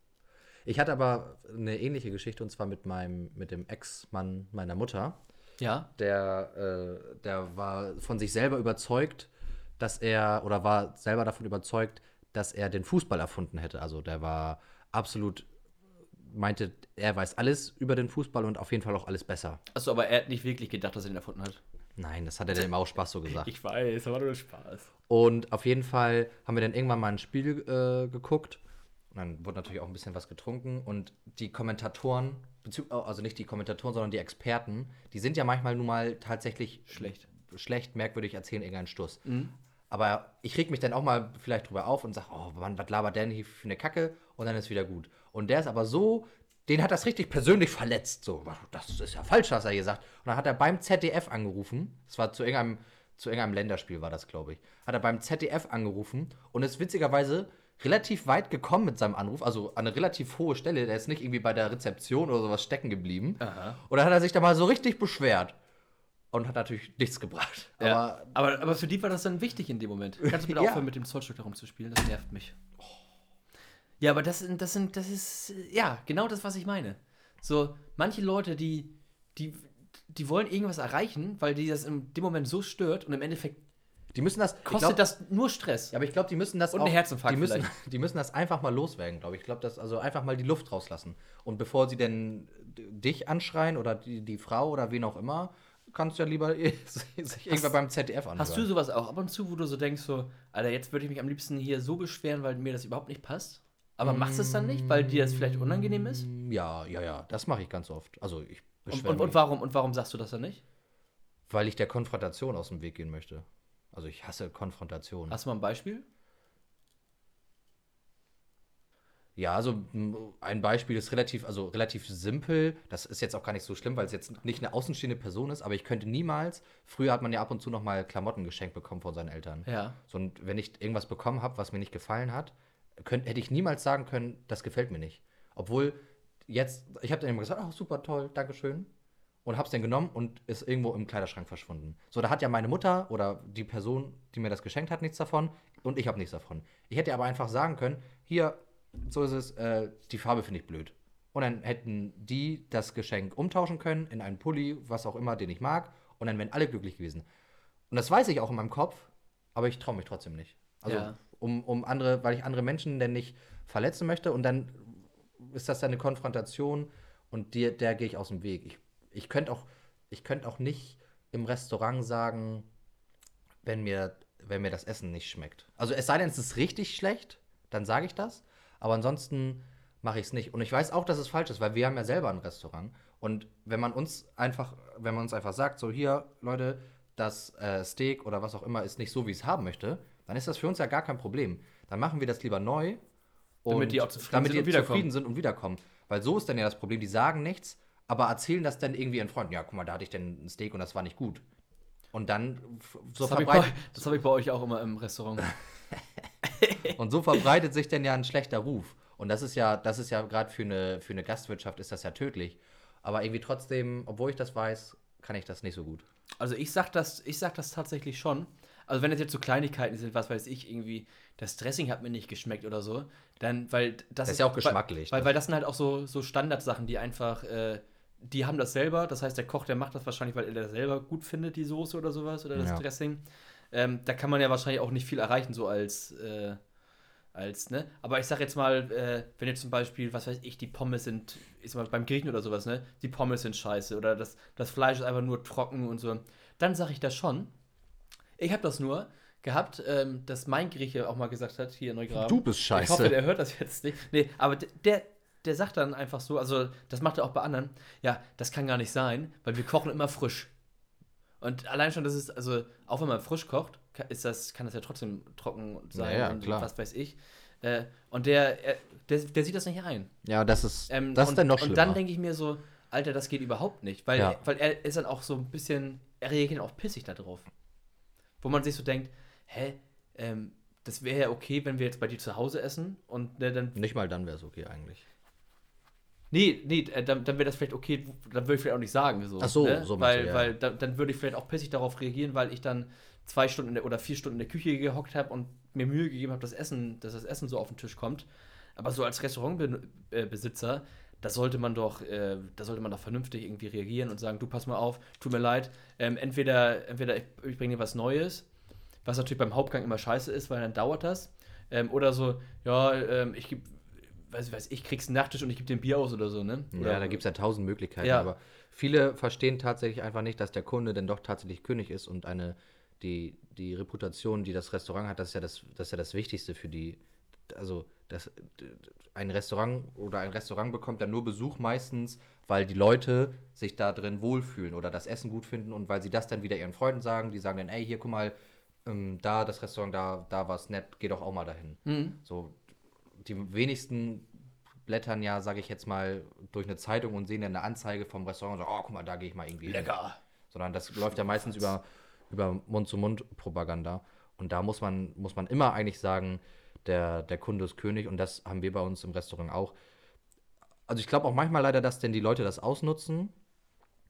Speaker 2: Ich hatte aber eine ähnliche Geschichte und zwar mit meinem, mit dem Ex-Mann meiner Mutter.
Speaker 1: Ja.
Speaker 2: Der, äh, der war von sich selber überzeugt, dass er, oder war selber davon überzeugt, dass er den Fußball erfunden hätte. Also der war absolut, meinte, er weiß alles über den Fußball und auf jeden Fall auch alles besser.
Speaker 1: Achso, aber er hat nicht wirklich gedacht, dass er den erfunden hat.
Speaker 2: Nein, das hat er dann immer auch Spaß so gesagt.
Speaker 1: Ich weiß, aber nur Spaß.
Speaker 2: Und auf jeden Fall haben wir dann irgendwann mal ein Spiel äh, geguckt. Und dann wurde natürlich auch ein bisschen was getrunken. Und die Kommentatoren, also nicht die Kommentatoren, sondern die Experten, die sind ja manchmal nun mal tatsächlich
Speaker 1: Schlecht.
Speaker 2: schlecht, merkwürdig, erzählen irgendeinen Stuss. Aber ich reg mich dann auch mal vielleicht drüber auf und sage, oh Mann, was labert der denn hier für eine Kacke? Und dann ist wieder gut. Und der ist aber so, den hat das richtig persönlich verletzt. So, das ist ja falsch, was er hier sagt. Und dann hat er beim ZDF angerufen. Das war zu irgendeinem, zu irgendeinem Länderspiel, war das, glaube ich. Hat er beim ZDF angerufen und ist witzigerweise relativ weit gekommen mit seinem Anruf, also an eine relativ hohe Stelle. Der ist nicht irgendwie bei der Rezeption oder sowas stecken geblieben.
Speaker 1: Aha.
Speaker 2: Und dann hat er sich da mal so richtig beschwert. Und hat natürlich nichts gebracht.
Speaker 1: Ja.
Speaker 2: Aber
Speaker 1: Aber, aber für die war das dann wichtig in dem Moment. Kannst du bitte
Speaker 2: Ja.
Speaker 1: aufhören, mit dem Zollstock da rumzuspielen? Das nervt mich. Ja, aber das, sind- das, sind, das ist, ja, genau das, was ich meine. So, manche Leute, die, die, die wollen irgendwas erreichen, weil die das in dem Moment so stört und im Endeffekt
Speaker 2: die müssen das.
Speaker 1: kostet
Speaker 2: glaub-
Speaker 1: das nur Stress.
Speaker 2: Ja, aber ich glaube, die müssen das
Speaker 1: Und
Speaker 2: auch.
Speaker 1: einen Herzinfarkt
Speaker 2: die müssen,
Speaker 1: vielleicht.
Speaker 2: die müssen das einfach mal loswerden, glaube ich. Ich glaube, das also einfach mal die Luft rauslassen. Und bevor sie denn dich anschreien oder die, die Frau oder wen auch immer, kannst du ja lieber sich irgendwann beim ZDF anhören.
Speaker 1: Hast du sowas auch ab und zu, wo du so denkst, so, Alter, jetzt würde ich mich am liebsten hier so beschweren, weil mir das überhaupt nicht passt? Aber machst es dann nicht, weil dir das vielleicht unangenehm ist?
Speaker 2: Ja, ja, ja. Das mache ich ganz oft. Also ich
Speaker 1: Und,
Speaker 2: beschwere
Speaker 1: und, und,
Speaker 2: mich,
Speaker 1: warum, und warum sagst du das dann nicht?
Speaker 2: weil ich der Konfrontation aus dem Weg gehen möchte. Also ich hasse Konfrontation.
Speaker 1: Hast du mal ein Beispiel?
Speaker 2: Ja, also ein Beispiel ist relativ, also relativ simpel. Das ist jetzt auch gar nicht so schlimm, weil es jetzt nicht eine außenstehende Person ist, aber ich könnte niemals, früher hat man ja ab und zu noch mal Klamotten geschenkt bekommen von seinen Eltern.
Speaker 1: Ja.
Speaker 2: So, und wenn ich irgendwas bekommen habe, was mir nicht gefallen hat, könnt, hätte ich niemals sagen können, das gefällt mir nicht. Obwohl jetzt, ich habe dann immer gesagt, oh, super toll, Dankeschön. Und hab's dann genommen und ist irgendwo im Kleiderschrank verschwunden. So, da hat ja meine Mutter oder die Person, die mir das geschenkt hat, nichts davon und ich habe nichts davon. Ich hätte aber einfach sagen können, hier, so ist es, äh, die Farbe finde ich blöd. Und dann hätten die das Geschenk umtauschen können in einen Pulli, was auch immer, den ich mag. Und dann wären alle glücklich gewesen. Und das weiß ich auch in meinem Kopf, aber ich traue mich trotzdem nicht. Also,
Speaker 1: Ja.
Speaker 2: um, um andere, weil ich andere Menschen denn nicht verletzen möchte und dann ist das dann eine Konfrontation und dir, der gehe ich aus dem Weg. Ich, ich könnte auch, ich könnte auch nicht im Restaurant sagen, wenn mir, wenn mir das Essen nicht schmeckt. Also es sei denn, es ist richtig schlecht, dann sage ich das. Aber ansonsten mache ich es nicht. Und ich weiß auch, dass es falsch ist, weil wir haben ja selber ein Restaurant. Und wenn man uns einfach, wenn man uns einfach sagt, so hier, Leute, das äh, Steak oder was auch immer ist nicht so, wie ich es haben möchte, dann ist das für uns ja gar kein Problem. Dann machen wir das lieber neu.
Speaker 1: Damit die auch zufrieden
Speaker 2: damit
Speaker 1: sind
Speaker 2: die
Speaker 1: und wiederkommen.
Speaker 2: zufrieden sind und wiederkommen. Weil so ist dann ja das Problem, die sagen nichts, aber erzählen das dann irgendwie ihren Freunden. Ja, guck mal, da hatte ich denn ein Steak und das war nicht gut. Und dann so
Speaker 1: Das habe ich, bei-
Speaker 2: verbreitet,
Speaker 1: das hab ich bei euch auch immer im Restaurant.
Speaker 2: und so verbreitet sich dann ja ein schlechter Ruf. Und das ist ja, das ist ja gerade für eine, für eine Gastwirtschaft ist das ja tödlich. Aber irgendwie trotzdem, obwohl ich das weiß, kann ich das nicht so gut.
Speaker 1: Also ich sag das, ich sag das tatsächlich schon. Also wenn es jetzt so Kleinigkeiten sind, was weiß ich, irgendwie, das Dressing hat mir nicht geschmeckt oder so, dann, weil das,
Speaker 2: ist ja auch geschmacklich,
Speaker 1: Weil, weil,
Speaker 2: das-
Speaker 1: weil das sind halt auch so, so Standardsachen, die einfach, äh, die haben das selber. Das heißt, der Koch, der macht das wahrscheinlich, weil er das selber gut findet, die Soße oder sowas oder das
Speaker 2: Ja.
Speaker 1: Dressing. Ähm, da kann man ja wahrscheinlich auch nicht viel erreichen, so als, äh, als, ne? Aber ich sag jetzt mal, äh, wenn jetzt zum Beispiel, was weiß ich, die Pommes sind, ich sag mal, beim Griechen oder sowas, ne? Die Pommes sind scheiße oder das, das Fleisch ist einfach nur trocken und so. Dann sag ich das schon. Ich habe das nur gehabt, ähm, dass mein Grieche auch mal gesagt hat, hier in Neugraben.
Speaker 2: Du bist
Speaker 1: Ich hoffe,
Speaker 2: scheiße.
Speaker 1: der hört das jetzt nicht. Nee, aber der, der sagt dann einfach so, also das macht er auch bei anderen, ja, das kann gar nicht sein, weil wir kochen immer frisch. Und allein schon, das ist, also auch wenn man frisch kocht, ist das, kann das ja trotzdem trocken sein
Speaker 2: Ja, ja,
Speaker 1: und
Speaker 2: klar.
Speaker 1: was weiß ich. Äh, und der, er, der, der sieht das nicht ein.
Speaker 2: Ja, das ist,
Speaker 1: Ähm,
Speaker 2: das
Speaker 1: und,
Speaker 2: ist dann noch
Speaker 1: Und
Speaker 2: schlimmer.
Speaker 1: dann denke ich mir so, Alter, das geht überhaupt nicht. Weil,
Speaker 2: Ja.
Speaker 1: weil er ist dann auch so ein bisschen, er reagiert auch pissig darauf. Wo man sich so denkt, hä, ähm, das wäre ja okay, wenn wir jetzt bei dir zu Hause essen und ne, dann
Speaker 2: Nicht mal dann wäre es okay eigentlich.
Speaker 1: Nee, nee, äh, dann, dann wäre das vielleicht okay, dann würde ich vielleicht auch nicht sagen. So,
Speaker 2: Ach so,
Speaker 1: ne?
Speaker 2: so
Speaker 1: Weil,
Speaker 2: du, ja.
Speaker 1: weil dann, dann würde ich vielleicht auch pissig darauf reagieren, weil ich dann zwei Stunden der, oder vier Stunden in der Küche gehockt habe und mir Mühe gegeben habe, das Essen, dass das Essen so auf den Tisch kommt. Aber so als Restaurantbesitzer, da sollte man doch, äh, da sollte man doch vernünftig irgendwie reagieren und sagen, du pass mal auf, tut mir leid, ähm, entweder, entweder ich, ich bringe dir was Neues, was natürlich beim Hauptgang immer scheiße ist, weil dann dauert das. Ähm, oder so, ja, ähm, ich gebe, weiß, weiß ich, kriegst einen Nachtisch und ich gebe dir ein Bier aus oder so, ne? Oder,
Speaker 2: Ja, da gibt es ja tausend Möglichkeiten,
Speaker 1: Ja.
Speaker 2: aber viele verstehen tatsächlich einfach nicht, dass der Kunde denn doch tatsächlich König ist und eine, die, die Reputation, die das Restaurant hat, das ist ja das, das, ist ja das Wichtigste für die. Also, das, ein Restaurant oder ein Restaurant bekommt ja nur Besuch meistens, weil die Leute sich da drin wohlfühlen oder das Essen gut finden und weil sie das dann wieder ihren Freunden sagen. Die sagen dann, ey, hier, guck mal, ähm, da das Restaurant, da, da war es nett, geh doch auch mal dahin.
Speaker 1: Mhm.
Speaker 2: So, die wenigsten blättern ja, sage ich jetzt mal, durch eine Zeitung und sehen dann eine Anzeige vom Restaurant und sagen, oh, guck mal, da gehe ich mal irgendwie hin.
Speaker 1: Lecker.
Speaker 2: Sondern das läuft ja meistens über, über Mund-zu-Mund-Propaganda. Und da muss man, muss man immer eigentlich sagen, der, der Kunde ist König und das haben wir bei uns im Restaurant auch. Also ich glaube auch manchmal leider, dass denn die Leute das ausnutzen.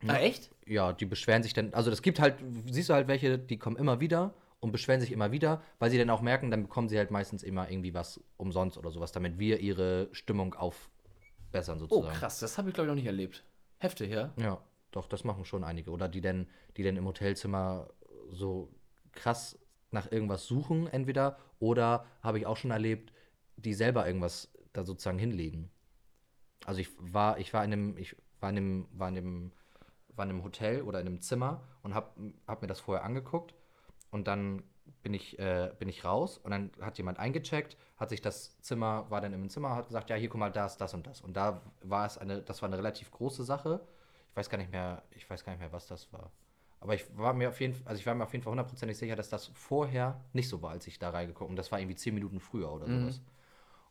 Speaker 1: Ah, echt?
Speaker 2: Ja, die beschweren sich dann, also es gibt halt, siehst du halt welche, die kommen immer wieder und beschweren sich immer wieder, weil sie dann auch merken, dann bekommen sie halt meistens immer irgendwie was umsonst oder sowas, damit wir ihre Stimmung aufbessern
Speaker 1: Oh,
Speaker 2: sozusagen.
Speaker 1: krass, das habe ich, glaube ich, noch nicht erlebt. Heftig, ja?
Speaker 2: Ja, doch, das machen schon einige. Oder die denn, die denn im Hotelzimmer so krass nach irgendwas suchen, entweder, oder habe ich auch schon erlebt, die selber irgendwas da sozusagen hinlegen. Also ich war, ich war in einem, ich war in einem, war in einem, war in einem Hotel oder in einem Zimmer und habe hab mir das vorher angeguckt und dann bin ich, äh, bin ich raus und dann hat jemand eingecheckt, hat sich das Zimmer, war dann im Zimmer, hat gesagt, ja, hier guck mal, das, das und das. Und da war es eine, das war eine relativ große Sache. Ich weiß gar nicht mehr, ich weiß gar nicht mehr, was das war. Aber ich war mir auf jeden Fall, also ich war mir auf jeden Fall hundertprozentig sicher, dass das vorher nicht so war, als ich da reingeguckt habe. Und das war irgendwie zehn Minuten früher oder sowas.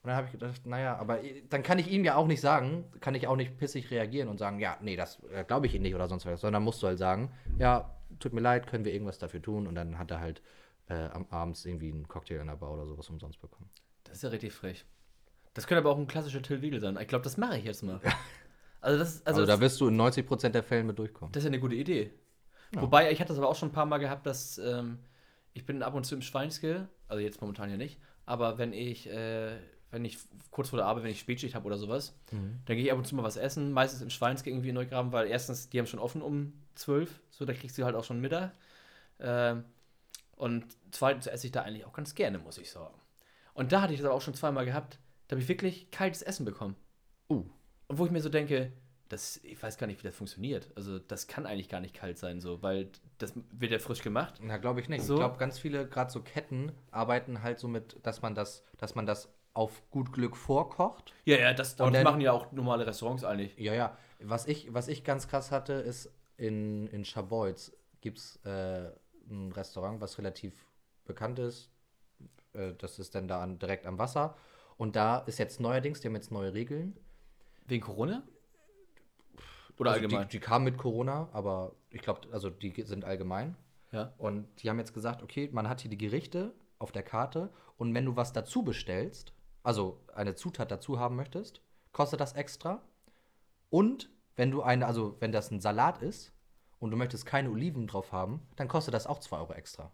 Speaker 2: Und dann habe ich gedacht, naja, aber dann kann ich ihm ja auch nicht sagen, kann ich auch nicht pissig reagieren und sagen, ja, nee, das äh, glaube ich Ihnen nicht oder sonst was, sondern musst du halt sagen, ja, tut mir leid, können wir irgendwas dafür tun? Und dann hat er halt äh, am abends irgendwie einen Cocktail in der Bar oder sowas umsonst bekommen.
Speaker 1: Das ist ja richtig frech. Das könnte aber auch ein klassischer Till Wiegel sein. Ich glaube, das mache ich jetzt mal. Also, das, ist-
Speaker 2: Also,
Speaker 1: also,
Speaker 2: da wirst du in 90% der Fällen mit durchkommen.
Speaker 1: das ist ja eine gute Idee. Wobei, ich hatte das aber auch schon ein paar Mal gehabt, dass ähm, ich bin ab und zu im Schweinske, also jetzt momentan ja nicht, aber wenn ich, äh, wenn ich kurz vor der Arbeit, wenn ich Spätschicht habe oder sowas, dann gehe ich ab und zu mal was essen, meistens im Schweinske irgendwie in Neugraben, weil erstens, die haben schon offen um 12, so da kriegst du halt auch schon Mittag. Ähm, und zweitens esse ich da eigentlich auch ganz gerne, muss ich sagen. Und da hatte ich das aber auch schon zweimal gehabt, da habe ich wirklich kaltes Essen bekommen.
Speaker 2: Uh.
Speaker 1: Und wo ich mir so denke, das, ich weiß gar nicht, wie das funktioniert. Also das kann eigentlich gar nicht kalt sein, so, weil das wird ja frisch gemacht.
Speaker 2: Na, glaube ich nicht.
Speaker 1: So?
Speaker 2: Ich glaube, ganz viele, gerade so Ketten, arbeiten halt so mit, dass man das, dass man das auf gut Glück vorkocht.
Speaker 1: Ja, ja, das, das
Speaker 2: dann-
Speaker 1: machen ja auch normale Restaurants eigentlich.
Speaker 2: Ja, ja. Was ich, was ich ganz krass hatte, ist in, in Scharbeutz gibt es äh, ein Restaurant, was relativ bekannt ist. Äh, das ist dann da an, direkt am Wasser. Und da ist jetzt neuerdings, die haben jetzt neue Regeln.
Speaker 1: Wegen Corona? Oder
Speaker 2: Also
Speaker 1: allgemein?
Speaker 2: Die, die kamen mit Corona, aber ich glaube, also die sind allgemein.
Speaker 1: ja.
Speaker 2: Und die haben jetzt gesagt, okay, man hat hier die Gerichte auf der Karte und wenn du was dazu bestellst, also eine Zutat dazu haben möchtest, kostet das extra. Und wenn du eine, also wenn das ein Salat ist und du möchtest keine Oliven drauf haben, dann kostet das auch 2 Euro extra.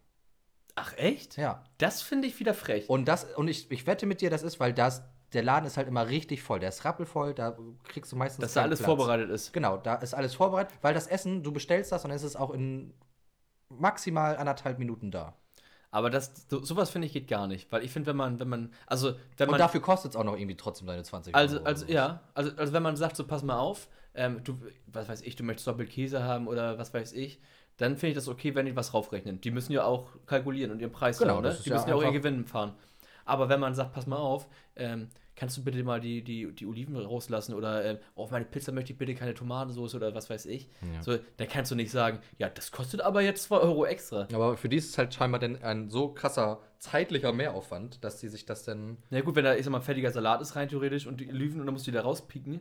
Speaker 1: Ach, echt?
Speaker 2: Ja.
Speaker 1: Das finde ich wieder frech.
Speaker 2: Und das, und ich, ich wette mit dir, das ist, weil das, der Laden ist halt immer richtig voll. Der ist rappelvoll, da kriegst du meistens.
Speaker 1: Dass da alles
Speaker 2: Platz.
Speaker 1: vorbereitet ist.
Speaker 2: Genau, da ist alles vorbereitet, weil das Essen, du bestellst das und dann ist es auch in maximal anderthalb Minuten da.
Speaker 1: Aber das, so, sowas finde ich geht gar nicht. Weil ich finde, wenn man, wenn man, also, wenn
Speaker 2: Und
Speaker 1: man.
Speaker 2: dafür kostet es auch noch irgendwie trotzdem deine 20
Speaker 1: Also,
Speaker 2: Euro.
Speaker 1: also
Speaker 2: oder
Speaker 1: ja, also, also wenn man sagt, so pass mal auf, ähm, du, was weiß ich, du möchtest doppelt Käse haben oder was weiß ich, dann finde ich das okay, wenn die was raufrechnen. Die müssen ja auch kalkulieren und ihren Preis
Speaker 2: Genau,
Speaker 1: haben, ne? Die
Speaker 2: ja
Speaker 1: müssen ja auch ihren Gewinn fahren. Aber wenn man sagt, pass mal auf, ähm, kannst du bitte mal die, die, die Oliven rauslassen oder ähm, auf meine Pizza möchte ich bitte keine Tomatensauce oder was weiß ich.
Speaker 2: Ja.
Speaker 1: So, dann kannst du nicht sagen, ja, das kostet aber jetzt 2 Euro extra.
Speaker 2: Aber für die ist es halt scheinbar denn ein so krasser zeitlicher Mehraufwand, dass sie sich das dann.
Speaker 1: Na gut, wenn da, ich sag mal, fertiger Salat ist rein theoretisch und die Oliven und dann musst du die da rauspieken,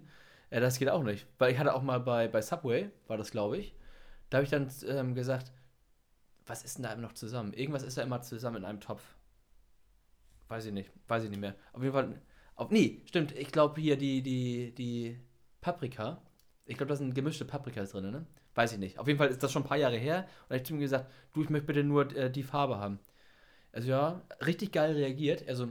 Speaker 1: äh, das geht auch nicht. Weil ich hatte auch mal bei, bei Subway, war das glaube ich, da habe ich dann ähm, gesagt, was ist denn da noch zusammen? Irgendwas ist da immer zusammen in einem Topf. Weiß ich nicht, weiß ich nicht mehr. Auf jeden Fall, auf, nee, stimmt, ich glaube hier die, die, die Paprika, ich glaube, da sind gemischte Paprikas drin, ne? Weiß ich nicht. Auf jeden Fall ist das schon ein paar Jahre her und da habe ich zu ihm gesagt, du, ich möchte bitte nur äh, die Farbe haben. Also ja, richtig geil reagiert. Also,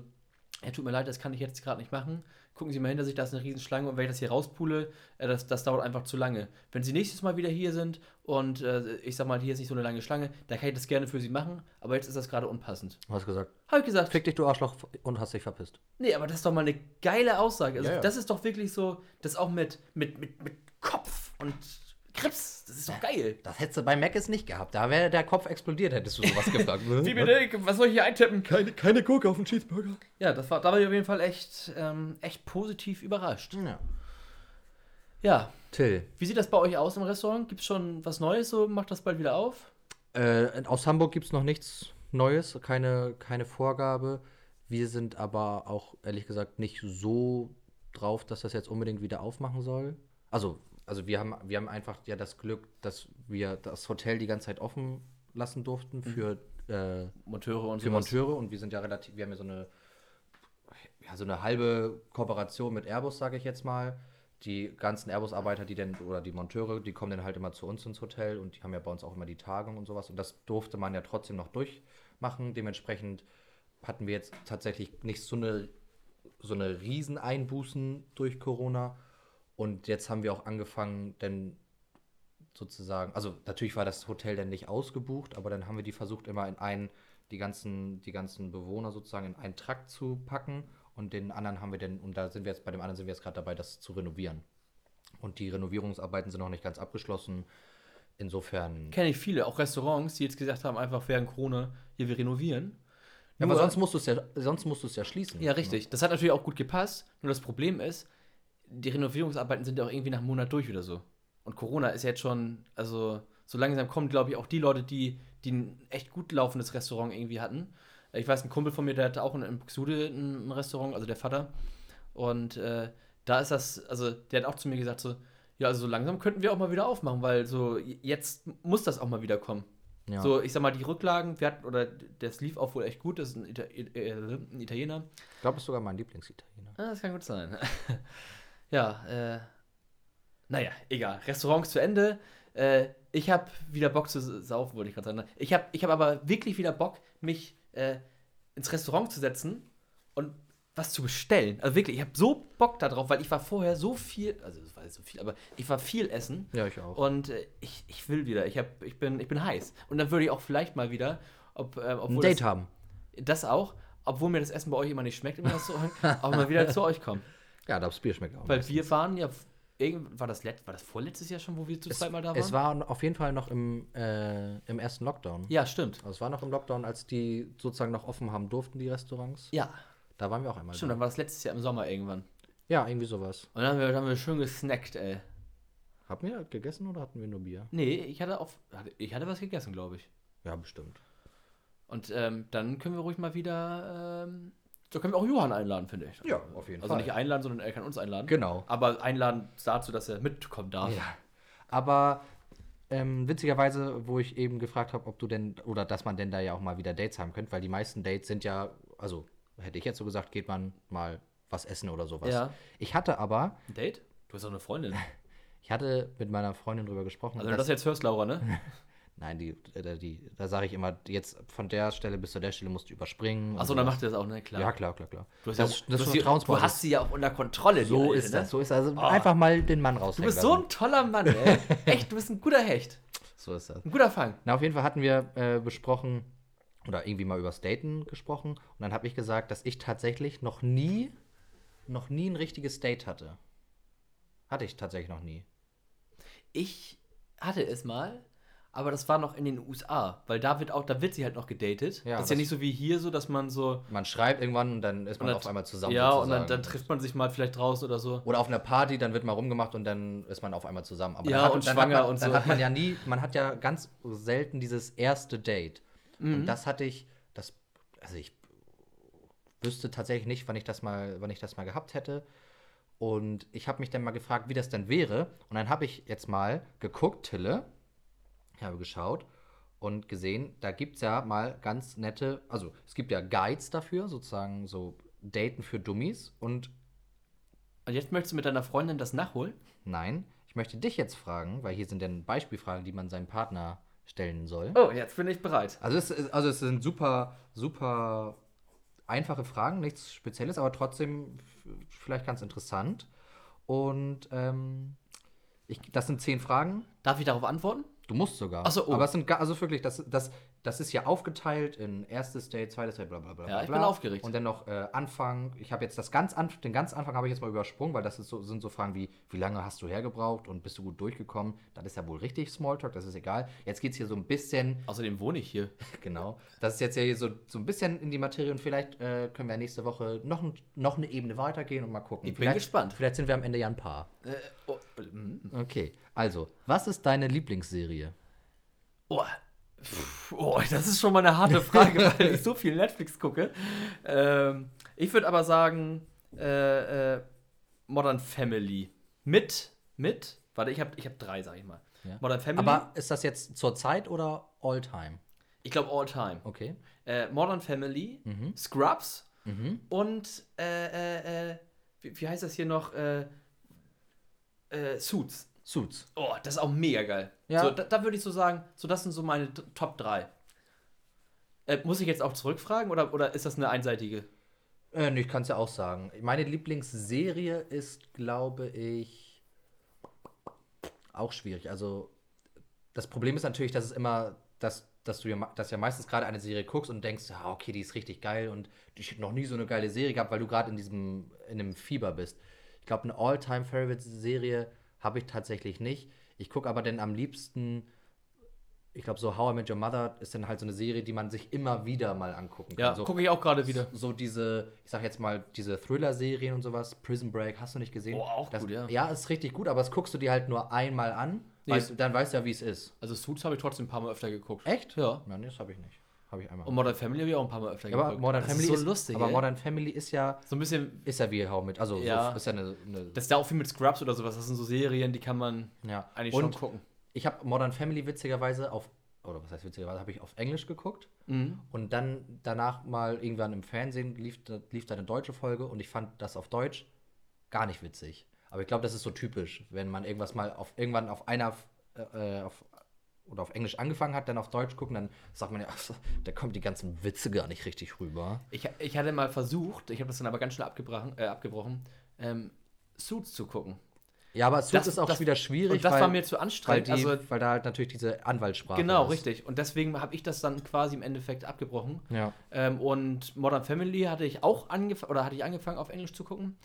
Speaker 1: ja, tut mir leid, das kann ich jetzt gerade nicht machen. Gucken Sie mal hinter sich, da ist eine Riesenschlange und wenn ich das hier rauspule, äh, das, das dauert einfach zu lange. Wenn Sie nächstes Mal wieder hier sind und äh, ich sag mal, hier ist nicht so eine lange Schlange, dann kann ich das gerne für Sie machen, aber jetzt ist das gerade unpassend.
Speaker 2: Du hast gesagt,
Speaker 1: Habe ich gesagt,
Speaker 2: fick dich, du Arschloch, und hast dich verpisst.
Speaker 1: nee, aber das ist doch mal eine geile Aussage. Also,
Speaker 2: Ja, ja.
Speaker 1: das ist doch wirklich so, das auch mit, mit, mit, mit Kopf und Grips, das ist doch geil.
Speaker 2: Das hättest du bei Mac nicht gehabt. Da wäre der Kopf explodiert, hättest du sowas gefragt.
Speaker 1: Wie bitte? Was soll ich hier eintippen?
Speaker 2: Keine, keine Gurke auf den Cheeseburger.
Speaker 1: Ja, das war, da war ich auf jeden Fall echt, ähm, echt positiv überrascht.
Speaker 2: Ja.
Speaker 1: Ja,
Speaker 2: Till,
Speaker 1: wie sieht das bei euch aus im Restaurant? Gibt es schon was Neues? So macht das bald wieder auf?
Speaker 2: Äh, aus Hamburg gibt es noch nichts Neues, keine, keine Vorgabe. Wir sind aber auch ehrlich gesagt nicht so drauf, dass das jetzt unbedingt wieder aufmachen soll. Also, also wir, haben, wir haben einfach ja das Glück, dass wir das Hotel die ganze Zeit offen lassen durften für, äh,
Speaker 1: Monteure und
Speaker 2: für. Monteure und wir sind ja relativ, wir haben ja so eine, ja, so eine halbe Kooperation mit Airbus, sage ich jetzt mal. Die ganzen Airbus-Arbeiter, die denn, oder die Monteure, die kommen dann halt immer zu uns ins Hotel und die haben ja bei uns auch immer die Tagung und sowas. Und das durfte man ja trotzdem noch durchmachen. Dementsprechend hatten wir jetzt tatsächlich nicht so eine, so eine Rieseneinbußen durch Corona. Und jetzt haben wir auch angefangen, denn sozusagen, also natürlich war das Hotel dann nicht ausgebucht, aber dann haben wir die versucht immer in einen, die ganzen, die ganzen Bewohner sozusagen in einen Trakt zu packen und den anderen haben wir dann, und da sind wir jetzt, bei dem anderen sind wir jetzt gerade dabei, das zu renovieren. Und die Renovierungsarbeiten sind noch nicht ganz abgeschlossen. Insofern.
Speaker 1: Kenne ich viele, auch Restaurants, die jetzt gesagt haben, einfach während Corona, hier, wir renovieren.
Speaker 2: Ja, aber sonst musst du es ja, sonst musst du es ja schließen.
Speaker 1: Ja, richtig. Das hat natürlich auch gut gepasst. Nur das Problem ist, die Renovierungsarbeiten sind ja auch irgendwie nach einem Monat durch oder so. Und Corona ist jetzt schon, also so langsam kommen, glaube ich, auch die Leute, die, die ein echt gut laufendes Restaurant irgendwie hatten. Ich weiß, ein Kumpel von mir, der hat auch in, in Buxtehude ein, Restaurant, also der Vater. Und äh, da ist das, also der hat auch zu mir gesagt, so, ja, also so langsam könnten wir auch mal wieder aufmachen, weil so jetzt muss das auch mal wieder kommen.
Speaker 2: Ja.
Speaker 1: So, ich sag mal, die Rücklagen, wir hatten, oder das lief auch wohl echt gut, das ist ein, äh, ein Italiener.
Speaker 2: Ich glaube, das ist sogar mein Lieblingsitaliener.
Speaker 1: Ah, das kann gut sein. ja, äh. Naja, egal. Restaurants zu Ende. Äh, ich habe wieder Bock zu saufen, wollte ich gerade sagen. ne? Ich habe ich hab aber wirklich wieder Bock, mich äh, ins Restaurant zu setzen und was zu bestellen. Also wirklich, ich habe so Bock darauf, weil ich war vorher so viel, also es war so viel, aber ich war viel essen
Speaker 2: Ja, ich auch.
Speaker 1: und äh, ich, ich will wieder. Ich, hab, ich, bin, ich bin heiß. Und dann würde ich auch vielleicht mal wieder, ob, äh,
Speaker 2: Ein
Speaker 1: obwohl
Speaker 2: Date
Speaker 1: das,
Speaker 2: haben.
Speaker 1: das auch, obwohl mir das Essen bei euch immer nicht schmeckt im Restaurant, auch mal wieder zu euch kommen.
Speaker 2: Ja, das Bier schmeckt auch.
Speaker 1: Weil
Speaker 2: meistens.
Speaker 1: wir waren ja, war das, let, war das vorletztes Jahr schon, wo wir zu zweit mal da waren?
Speaker 2: Es war auf jeden Fall noch im, äh, im ersten Lockdown.
Speaker 1: ja, stimmt.
Speaker 2: Also es war noch im Lockdown, als die sozusagen noch offen haben durften, die Restaurants.
Speaker 1: Ja,
Speaker 2: Da waren wir auch einmal.
Speaker 1: stimmt,
Speaker 2: da.
Speaker 1: dann war das letztes Jahr im Sommer irgendwann.
Speaker 2: Ja, irgendwie sowas.
Speaker 1: Und dann haben wir, dann haben wir schön gesnackt, ey.
Speaker 2: Haben wir gegessen oder hatten wir nur Bier?
Speaker 1: Nee, ich hatte auch, ich hatte was gegessen, glaube ich.
Speaker 2: Ja, bestimmt.
Speaker 1: Und ähm, dann können wir ruhig mal wieder, ähm, da können wir auch Johann einladen, finde ich.
Speaker 2: Ja, auf jeden
Speaker 1: Also nicht einladen, sondern er kann uns einladen.
Speaker 2: Genau.
Speaker 1: Aber einladen dazu, dass er mitkommen darf.
Speaker 2: Ja. Aber ähm, witzigerweise, wo ich eben gefragt habe, ob du denn, oder dass man denn da ja auch mal wieder Dates haben könnte, weil die meisten Dates sind ja, also hätte ich jetzt so gesagt, geht man mal was essen oder sowas.
Speaker 1: Ja.
Speaker 2: Ich hatte aber,
Speaker 1: Ein Date? Du hast doch eine Freundin.
Speaker 2: ich hatte mit meiner Freundin drüber gesprochen.
Speaker 1: Also wenn du das jetzt hörst, Laura, ne?
Speaker 2: Nein, die, äh, die, da sage ich immer, jetzt von der Stelle bis zu der Stelle musst du überspringen.
Speaker 1: Achso, dann macht er das auch, ne? Klar.
Speaker 2: Ja, klar, klar, klar.
Speaker 1: Du hast,
Speaker 2: das,
Speaker 1: ja,
Speaker 2: das
Speaker 1: du,
Speaker 2: ist
Speaker 1: hast die, du hast sie ja auch unter Kontrolle. die
Speaker 2: So
Speaker 1: Alte,
Speaker 2: ist
Speaker 1: ne?
Speaker 2: das, so ist das. Also
Speaker 1: Oh.
Speaker 2: einfach mal den Mann
Speaker 1: Du
Speaker 2: raushängen
Speaker 1: bist so
Speaker 2: lassen.
Speaker 1: ein toller Mann, ey. Echt, du bist ein guter Hecht.
Speaker 2: So ist das.
Speaker 1: Ein guter Fang.
Speaker 2: Na, auf jeden Fall hatten wir äh, besprochen oder irgendwie mal über Daten gesprochen. Und dann habe ich gesagt, dass ich tatsächlich noch nie, noch nie ein richtiges Date hatte. Hatte ich tatsächlich noch nie.
Speaker 1: Ich hatte es mal, aber das war noch in den USA, weil da wird auch, da wird sie halt noch gedatet.
Speaker 2: Ja,
Speaker 1: das ist ja nicht so wie hier, so dass man so.
Speaker 2: Man schreibt irgendwann und dann ist man
Speaker 1: und dann-
Speaker 2: auf einmal zusammen.
Speaker 1: Ja, und
Speaker 2: sozusagen.
Speaker 1: dann, dann trifft man sich mal vielleicht draußen oder so.
Speaker 2: Oder auf einer Party, dann wird mal rumgemacht und dann ist man auf einmal zusammen. Aber
Speaker 1: Ja,
Speaker 2: dann hat,
Speaker 1: und
Speaker 2: dann
Speaker 1: schwanger
Speaker 2: man,
Speaker 1: und
Speaker 2: Dann
Speaker 1: so.
Speaker 2: hat man ja nie, man hat ja ganz selten dieses erste Date.
Speaker 1: Mhm.
Speaker 2: Und das hatte ich, das, also ich wüsste tatsächlich nicht, wann ich das mal, wann ich das mal gehabt hätte. Und ich habe mich dann mal gefragt, wie das denn wäre. Und dann habe ich jetzt mal geguckt, Tille, ich habe geschaut und gesehen, da gibt es ja mal ganz nette, also es gibt ja Guides dafür, sozusagen so Daten für Dummies. Und
Speaker 1: Und jetzt möchtest du mit deiner Freundin das nachholen?
Speaker 2: Nein, ich möchte dich jetzt fragen, weil hier sind dann Beispielfragen, die man seinem Partner stellen soll.
Speaker 1: Oh, jetzt bin ich bereit.
Speaker 2: Also, es, ist- also es sind super, super einfache Fragen, nichts Spezielles, aber trotzdem vielleicht ganz interessant. Und ähm, ich, das sind zehn Fragen.
Speaker 1: Darf ich darauf antworten?
Speaker 2: Du musst sogar.
Speaker 1: Ach so, oh.
Speaker 2: Aber es sind also wirklich, das, das, das ist ja aufgeteilt in erstes Date, zweites Date, bla bla bla.
Speaker 1: Ja, ich
Speaker 2: bla.
Speaker 1: bin aufgeregt.
Speaker 2: Und dann noch äh, Anfang. Ich habe jetzt das ganz Anf den ganz Anfang habe ich jetzt mal übersprungen, weil das ist so, sind so Fragen wie, wie lange hast du hergebraucht und bist du gut durchgekommen? Das ist ja wohl richtig Smalltalk, das ist egal. Jetzt geht es hier so ein bisschen,
Speaker 1: Außerdem wohne ich hier.
Speaker 2: genau, das ist jetzt ja hier so, so ein bisschen in die Materie und vielleicht äh, können wir nächste Woche noch, ein, noch eine Ebene weitergehen und mal gucken.
Speaker 1: Ich bin
Speaker 2: vielleicht,
Speaker 1: gespannt.
Speaker 2: Vielleicht sind wir am Ende ja ein Paar.
Speaker 1: Äh, oh.
Speaker 2: Okay, also, was ist deine Lieblingsserie?
Speaker 1: oh. Pff, oh, das ist schon mal eine harte Frage, weil ich so viel Netflix gucke. Ähm, ich würde aber sagen, äh, äh, Modern Family. Mit, mit, warte, ich habe ich hab drei, sag ich mal.
Speaker 2: Ja.
Speaker 1: Modern Family.
Speaker 2: Aber ist das jetzt zur Zeit oder all time?
Speaker 1: ich glaube All Time.
Speaker 2: Okay.
Speaker 1: Äh, Modern Family,
Speaker 2: Mhm.
Speaker 1: Scrubs
Speaker 2: Mhm.
Speaker 1: und äh, äh, äh, wie, wie heißt das hier noch? Äh, Suits.
Speaker 2: Suits.
Speaker 1: Oh, das ist auch mega geil.
Speaker 2: Ja.
Speaker 1: So, da, da würde ich so sagen, so das sind so meine Top 3. Äh, muss ich jetzt auch zurückfragen oder, oder ist das eine einseitige?
Speaker 2: Äh, nee, ich kann es ja auch sagen. Meine Lieblingsserie ist, glaube ich, auch schwierig. Also, das Problem ist natürlich, dass es immer, dass, dass du ja, dass ja meistens gerade eine Serie guckst und denkst, ja, okay, die ist richtig geil und ich habe noch nie so eine geile Serie gehabt, weil du gerade in diesem, in einem Fieber bist. Ich glaube, eine All-Time-Favorite-Serie habe ich tatsächlich nicht. Ich gucke aber dann am liebsten, ich glaube, so How I Met Your Mother ist dann halt so eine Serie, die man sich immer wieder mal angucken kann.
Speaker 1: Ja,
Speaker 2: so,
Speaker 1: gucke ich auch gerade wieder.
Speaker 2: so diese, ich sag jetzt mal, diese Thriller-Serien und sowas, Prison Break, hast du nicht gesehen?
Speaker 1: Oh, auch
Speaker 2: das,
Speaker 1: gut, ja.
Speaker 2: Ja, ist richtig gut, aber das guckst du dir halt nur einmal an,
Speaker 1: Nee.
Speaker 2: weißt, dann weißt du ja, wie es ist.
Speaker 1: Also Suits habe ich trotzdem ein paar Mal öfter geguckt.
Speaker 2: Echt?
Speaker 1: Ja.
Speaker 2: Nein, das habe ich nicht. Habe ich einmal.
Speaker 1: Und Modern Family habe ich auch ein paar Mal öfter
Speaker 2: Ja, aber. Modern
Speaker 1: das
Speaker 2: Family
Speaker 1: ist so lustig,
Speaker 2: aber
Speaker 1: ey.
Speaker 2: Modern Family ist ja,
Speaker 1: So ein bisschen,
Speaker 2: ist ja wie How mit, also
Speaker 1: Ja.
Speaker 2: so, ist ja eine, eine
Speaker 1: das ist ja auch viel mit Scrubs oder sowas. Das sind so Serien, die kann man
Speaker 2: ja.
Speaker 1: eigentlich
Speaker 2: und
Speaker 1: schon gucken.
Speaker 2: ich habe Modern Family witzigerweise auf, oder was heißt witzigerweise, habe ich auf Englisch geguckt.
Speaker 1: Mhm.
Speaker 2: Und dann danach mal irgendwann im Fernsehen lief, da- lief da eine deutsche Folge und ich fand das auf Deutsch gar nicht witzig. Aber ich glaube, das ist so typisch, wenn man irgendwas mal auf irgendwann auf einer äh, auf, oder auf Englisch angefangen hat, dann auf Deutsch gucken, dann sagt man ja, ach so, da kommen die ganzen Witze gar nicht richtig rüber.
Speaker 1: Ich, ich hatte mal versucht, ich habe das dann aber ganz schnell abgebrochen, äh, abgebrochen ähm, Suits zu gucken.
Speaker 2: Ja, aber Suits
Speaker 1: Das-
Speaker 2: ist auch
Speaker 1: das-
Speaker 2: wieder schwierig,
Speaker 1: Und das
Speaker 2: weil,
Speaker 1: war mir zu
Speaker 2: weil,
Speaker 1: anstrengend.
Speaker 2: die,
Speaker 1: also,
Speaker 2: weil da halt natürlich diese Anwaltssprache
Speaker 1: genau,
Speaker 2: ist.
Speaker 1: richtig. Und deswegen habe ich das dann quasi im Endeffekt abgebrochen.
Speaker 2: Ja.
Speaker 1: Ähm, und Modern Family hatte ich auch angefangen, oder hatte ich angefangen auf Englisch zu gucken.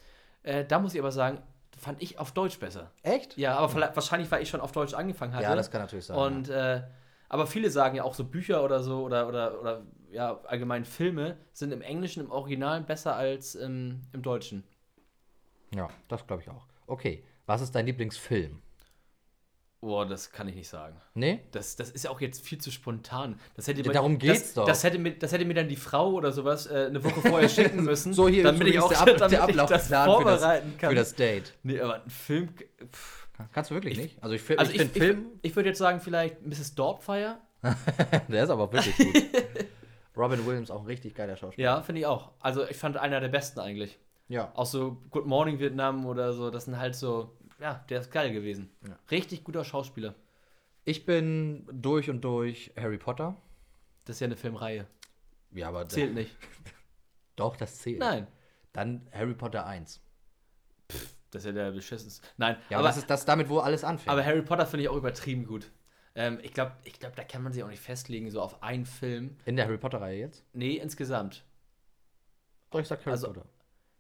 Speaker 1: Äh, da muss ich aber sagen, fand ich auf Deutsch besser.
Speaker 2: Echt?
Speaker 1: Ja, aber vielleicht, wahrscheinlich, weil ich schon auf Deutsch angefangen hatte.
Speaker 2: Ja, das kann natürlich sein.
Speaker 1: Und äh, aber viele sagen ja auch so Bücher oder so oder oder oder ja allgemein Filme sind im Englischen im Original besser als im, im Deutschen.
Speaker 2: ja, das glaube ich auch. Okay, was ist dein Lieblingsfilm?
Speaker 1: Boah, das kann ich nicht sagen.
Speaker 2: Nee?
Speaker 1: Das, das ist ja auch jetzt viel zu spontan. Das hätte
Speaker 2: Ja,
Speaker 1: mir-
Speaker 2: darum geht's
Speaker 1: das,
Speaker 2: doch.
Speaker 1: Das hätte, mir, das hätte mir dann die Frau oder sowas äh, eine Woche vorher schicken müssen.
Speaker 2: So hier
Speaker 1: damit ich auch
Speaker 2: der, Ab
Speaker 1: damit
Speaker 2: der
Speaker 1: ich das
Speaker 2: Ablaufplan für das,
Speaker 1: vorbereiten kann.
Speaker 2: für das Date.
Speaker 1: nee, aber ein Film. Pff.
Speaker 2: Kannst du wirklich nicht? Also ich,
Speaker 1: Also
Speaker 2: ich
Speaker 1: ich,
Speaker 2: finde
Speaker 1: ich,
Speaker 2: Film,
Speaker 1: ich würde jetzt sagen, vielleicht Mrs. Dorpfire.
Speaker 2: der ist aber wirklich gut. Robin Williams auch ein richtig geiler Schauspieler.
Speaker 1: Ja, finde ich auch. Also ich fand einer der besten eigentlich.
Speaker 2: Ja.
Speaker 1: Auch so Good Morning Vietnam oder so, das sind halt so, ja, der ist geil gewesen.
Speaker 2: Ja.
Speaker 1: Richtig guter Schauspieler.
Speaker 2: Ich bin durch und durch Harry Potter.
Speaker 1: Das ist ja eine Filmreihe.
Speaker 2: Ja, aber
Speaker 1: Zählt nicht.
Speaker 2: doch, das zählt.
Speaker 1: Nein.
Speaker 2: Dann Harry Potter 1.
Speaker 1: Das ist ja der beschissenste. Nein,
Speaker 2: Ja, aber das ist das damit, wo alles anfängt.
Speaker 1: Aber Harry Potter finde ich auch übertrieben gut. Ähm, ich glaube, ich glaub, da kann man sich auch nicht festlegen, so auf einen Film.
Speaker 2: In der Harry Potter-Reihe jetzt?
Speaker 1: Nee, insgesamt.
Speaker 2: Doch, ich sag Harry
Speaker 1: Also-
Speaker 2: Potter.